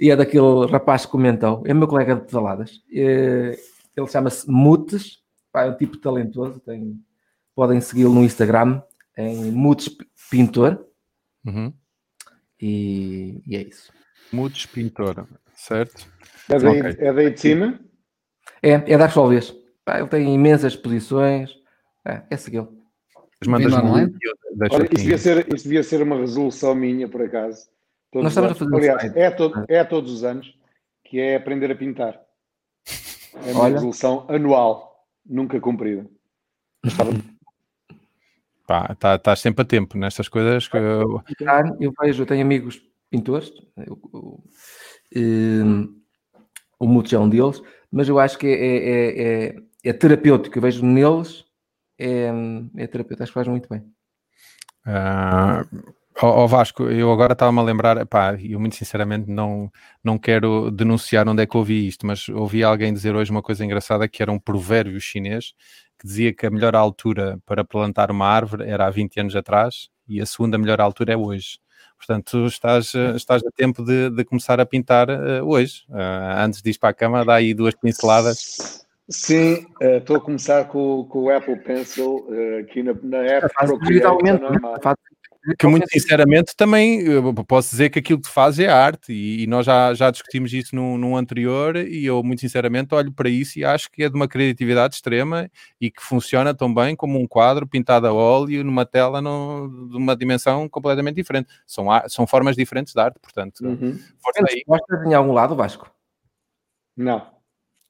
e é daquele rapaz que comentou, é meu colega de pedaladas, uh, ele chama-se Mutes, é um tipo talentoso, tem podem segui-lo no Instagram em Mutes Pintor. Uhum. E, e, é isso. Mutes Pintor, certo? É daí, okay. é daí de cima? É, é das Solvias. Ele tem imensas exposições. É, é segui-lo. Mandas online? Olha, isso, devia ser, isso devia ser uma resolução minha, por acaso. Todos Nós estamos a fazer Aliás, é, todo, é todos os anos, que é aprender a pintar. É uma Olha. resolução anual, nunca cumprida. Estava Pá, tá, estás sempre a tempo nestas coisas. Que eu... eu vejo, eu tenho amigos pintores, eu, eu, o Muto é deles, mas eu acho que é, é, é, é terapêutico. Eu vejo neles, é, é terapêutico, acho que faz muito bem. Uh, oh, Vasco, eu agora estava-me a lembrar, pá, eu muito sinceramente não, não quero denunciar onde é que ouvi isto, mas ouvi alguém dizer hoje uma coisa engraçada que era um provérbio chinês que dizia que a melhor altura para plantar uma árvore era há 20 anos atrás e a segunda melhor altura é hoje. Portanto, tu estás, estás a tempo de, de começar a pintar uh, hoje. Uh, antes de ir para a cama, dá aí duas pinceladas. Sim, estou uh, a começar com, com, o Apple Pencil aqui na, na app Procreate. É que muito sinceramente também posso dizer que aquilo que tu fazes é arte e, e nós já, já discutimos isso num, num, anterior e eu muito sinceramente olho para isso e acho que é de uma criatividade extrema e que funciona tão bem como um quadro pintado a óleo numa tela no, de uma dimensão completamente diferente. São, são formas diferentes de arte, portanto. Uhum. Gostas em algum lado, Vasco? Não.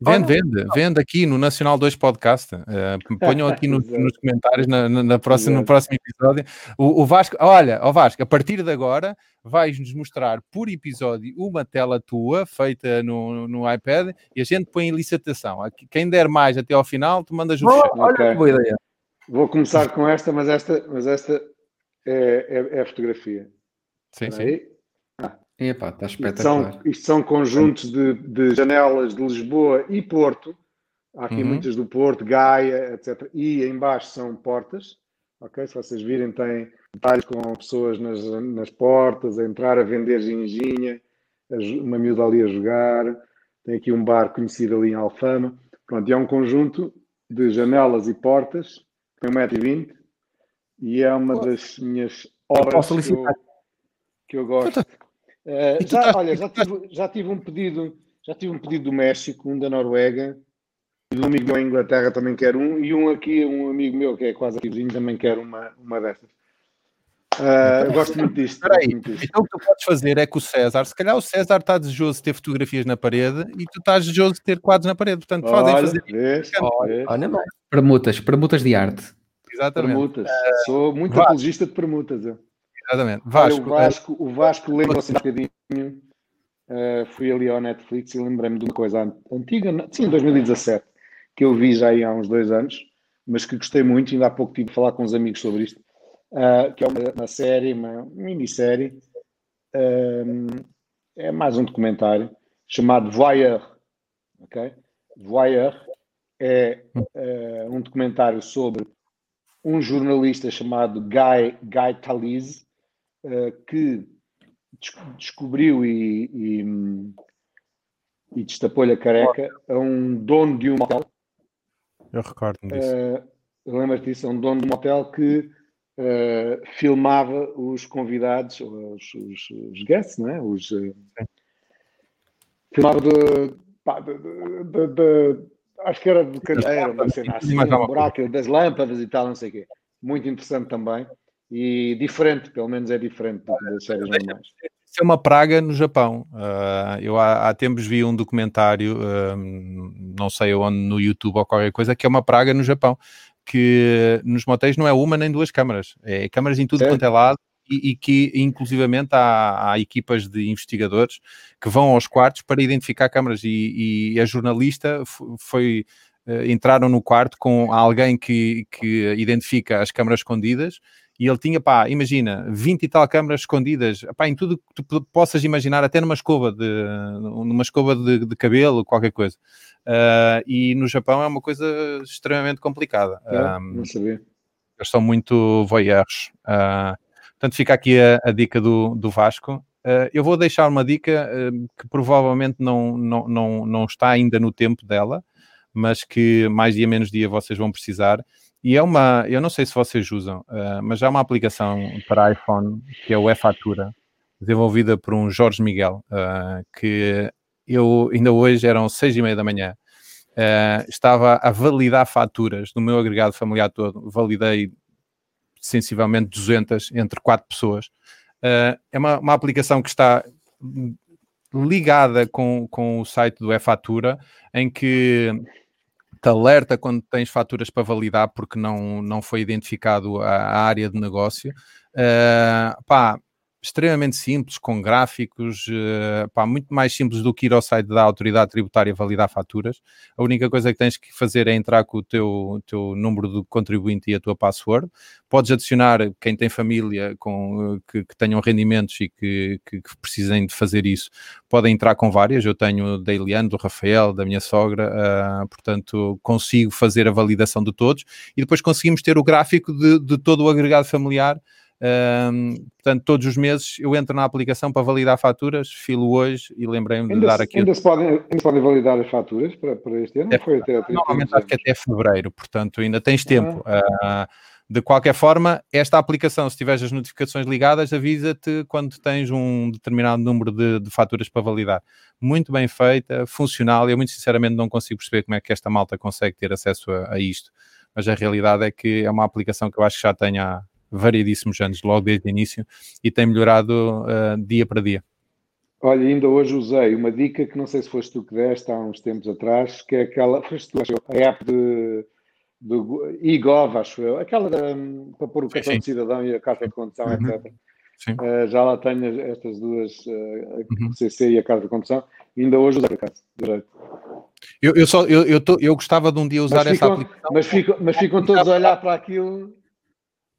Vende, vende, vende aqui no Nacional 2 Podcast. Uh, ponham aqui no, nos comentários na, na, na próxima, no próximo episódio. O, o, Vasco, olha, o Vasco, a partir de agora vais-nos mostrar por episódio uma tela tua feita no, no iPad e a gente põe em licitação. Quem der mais até ao final, tu mandas o oh, Olha okay. boa ideia. Vou começar com esta, mas esta, mas esta é, é, é a fotografia. Sim, sim. Epá, está espetacular. Isto são, isto são conjuntos de, de, janelas de Lisboa e Porto. Há aqui uhum. muitas do Porto, Gaia, etc. E embaixo são portas. Ok? Se vocês virem, tem detalhes com pessoas nas, nas portas, a entrar a vender ginginha, uma miúda ali a jogar. Tem aqui um bar conhecido ali em Alfama. Pronto, e é um conjunto de janelas e portas, tem 1,20m, e é uma das minhas obras que eu, que eu gosto. Uh, já, estás... Olha, já tive, já tive um pedido, já tive um pedido do México, um da Noruega, e um amigo meu em Inglaterra também quer um, e um aqui, um amigo meu que é quase aqui vizinho, também quer uma, uma dessas. Uh, eu gosto muito disto. Espera aí, então o que tu podes fazer é que o César, se calhar o César está desejoso de ter fotografias na parede e tu estás desejoso de ter quadros na parede, portanto podem fazer. Vês, olha, olha Permutas, permutas de arte. Exatamente. Permutas. Uh, Sou muito apologista de permutas. Eu. Exatamente. Vasco, o Vasco, o Vasco lembra-se um bocadinho. Uh, fui ali ao Netflix e lembrei-me de uma coisa antiga, sim, 2017, que eu vi já há uns dois anos, mas que gostei muito, ainda há pouco tive de falar com uns amigos sobre isto, uh, que é uma, uma, série, uma minissérie, uh, é mais um documentário, chamado Voyeur, ok? Voyeur é um documentário sobre um jornalista chamado Guy, Guy Talese, que descobriu e, e, e destapou-lhe a careca a um dono de um motel. Eu recordo-me disso. Uh, Lembras-te disso? É um dono de um motel que uh, filmava os convidados, os, os, os guests, não é? Os, uh, filmava de, pá, de, de, de, acho que era de candeeiro, uma cena assim, um buraco das lâmpadas e tal, não sei o quê. Muito interessante também e diferente, pelo menos é diferente das séries normais. Isso é uma praga no Japão. Uh, eu há, há, tempos vi um documentário, uh, não sei onde, no YouTube ou qualquer coisa, que é uma praga no Japão, que nos motéis não é uma nem duas câmaras, é câmaras em tudo certo. quanto é lado, e, e, que inclusivamente há, há, equipas de investigadores que vão aos quartos para identificar câmaras e, e a jornalista foi uh, entraram no quarto com alguém que, que identifica as câmaras escondidas e ele tinha, pá, imagina, 20 e tal câmaras escondidas, pá, em tudo que tu possas imaginar, até numa escova de, numa escova de, de cabelo, qualquer coisa. Uh, e no Japão é uma coisa extremamente complicada. É, não sabia. Eles são muito voyeurs. Uh, portanto, fica aqui a, a dica do, do Vasco. Uh, eu vou deixar uma dica uh, que provavelmente não, não, não, não está ainda no tempo dela, mas que mais dia menos dia vocês vão precisar, e é uma, eu não sei se vocês usam, uh, mas há uma aplicação para iPhone que é o E-Fatura, desenvolvida por um Jorge Miguel, uh, que eu ainda hoje eram seis e meia da manhã, uh, estava a validar faturas do meu agregado familiar todo, validei sensivelmente 200 entre quatro pessoas. é uma, uma aplicação que está ligada com, com o site do E-Fatura, em que te alerta quando tens faturas para validar porque não, não foi identificado a, a área de negócio. Uh, pá, extremamente simples, com gráficos, uh, pá, muito mais simples do que ir ao site da autoridade tributária validar faturas. A única coisa que tens que fazer é entrar com o teu, teu número do contribuinte e a tua password. Podes adicionar quem tem família com, que, que tenham rendimentos e que, que, que, precisem de fazer isso. Podem entrar com várias. Eu tenho da Eliane, do Rafael, da minha sogra, uh, portanto consigo fazer a validação de todos e depois conseguimos ter o gráfico de, de todo o agregado familiar um, portanto, todos os meses eu entro na aplicação para validar faturas, filo hoje e lembrei-me de dar aqui. Ainda se, podem, ainda podem validar as faturas para, para este ano? É, foi até, até normalmente acho que até fevereiro, portanto ainda tens tempo. Ah. Uh, de qualquer forma, esta aplicação, se tiveres as notificações ligadas, avisa-te quando tens um determinado número de, de, faturas para validar. Muito bem feita, funcional. Eu, muito sinceramente, não consigo perceber como é que esta malta consegue ter acesso a, a isto. Mas a realidade é que é uma aplicação que eu acho que já tem há, variedíssimos anos, logo desde o início, e tem melhorado uh, dia para dia. Olha, ainda hoje usei uma dica que não sei se foste tu que deste há uns tempos atrás, que é aquela, foste tu, acho, a app de, do eGov, acho eu, aquela de, para pôr o cartão sim, sim. de cidadão e a carta de condução, uhum. etc. Uh, já lá tenho estas duas, uh, a uhum. CC e a carta de condução, ainda hoje usei, por acaso, direito. Eu, eu, só, eu, eu, tô, eu gostava de um dia usar mas essa aplicação. Mas ficam, mas ficam todos a olhar para aquilo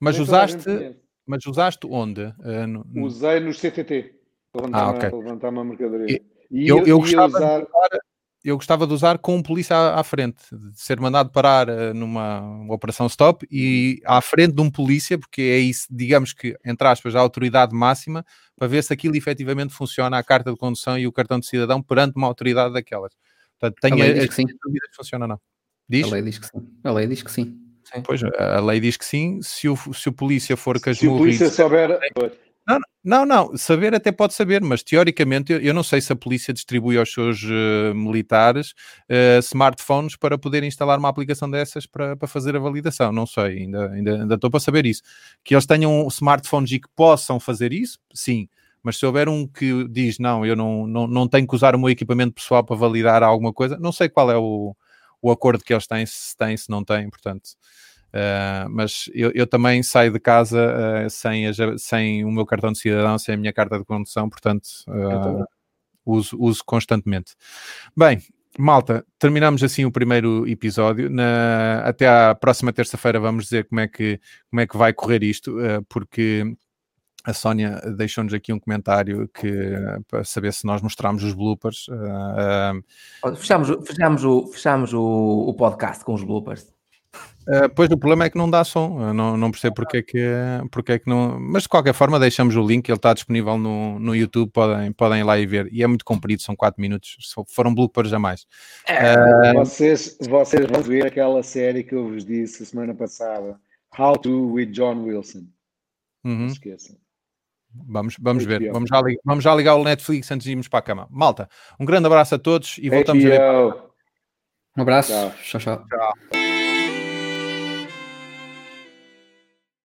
mas usaste, mas usaste onde? Uh, no, no... Usei no CTT para levantar, ah, okay. uma, levantar uma mercadoria. E, eu, eu, gostava usar... de usar, eu gostava de usar com polícia à, à frente, de ser mandado parar uh, numa operação stop e à frente de um polícia, porque é isso, digamos que, entre aspas, a autoridade máxima, para ver se aquilo efetivamente funciona a carta de condução e o cartão de cidadão perante uma autoridade daquelas. Portanto, tenho a, a, a, que funciona ou não. Diz? A lei diz que sim. A lei diz que sim. Sim. Pois, a lei diz que sim, se o, se o polícia for casmurro... Se o polícia souber... Não, não, não, saber até pode saber, mas teoricamente eu, eu não sei se a polícia distribui aos seus uh, militares uh, smartphones para poder instalar uma aplicação dessas para, para fazer a validação. Não sei, ainda, ainda, ainda estou para saber isso. Que eles tenham smartphones e que possam fazer isso, sim. Mas se houver um que diz não, eu não, não, não tenho que usar o meu equipamento pessoal para validar alguma coisa, não sei qual é o, o acordo que eles têm, se têm, se não têm, portanto. Uh, mas eu, eu, também saio de casa uh, sem, a, sem o meu cartão de cidadão, sem a minha carta de condução, portanto uh, uso, uso constantemente. Bem, malta, terminamos assim o primeiro episódio. Na, até à próxima terça-feira vamos dizer como é que, como é que vai correr isto, porque a Sónia deixou-nos aqui um comentário que, para saber se nós mostramos os bloopers. Uh, fechamos fechamos, o, fechamos o, o podcast com os bloopers. Uh, pois o problema é que não dá som, não, não percebo porque é, que, porque é que não. Mas de qualquer forma, deixamos o link, ele está disponível no, no YouTube, podem, podem ir lá e ver. E é muito comprido, são 4 minutos, foram bloopers a mais. Uh, vocês, vocês vão ver aquela série que eu vos disse semana passada, How to with John Wilson. Uhum. Não esqueçam. Vamos, vamos ver, vamos já, ligar, vamos já ligar o Netflix antes de irmos para a cama. Malta, um grande abraço a todos e voltamos HBO. a ver. Um abraço. tchau. tchau. tchau.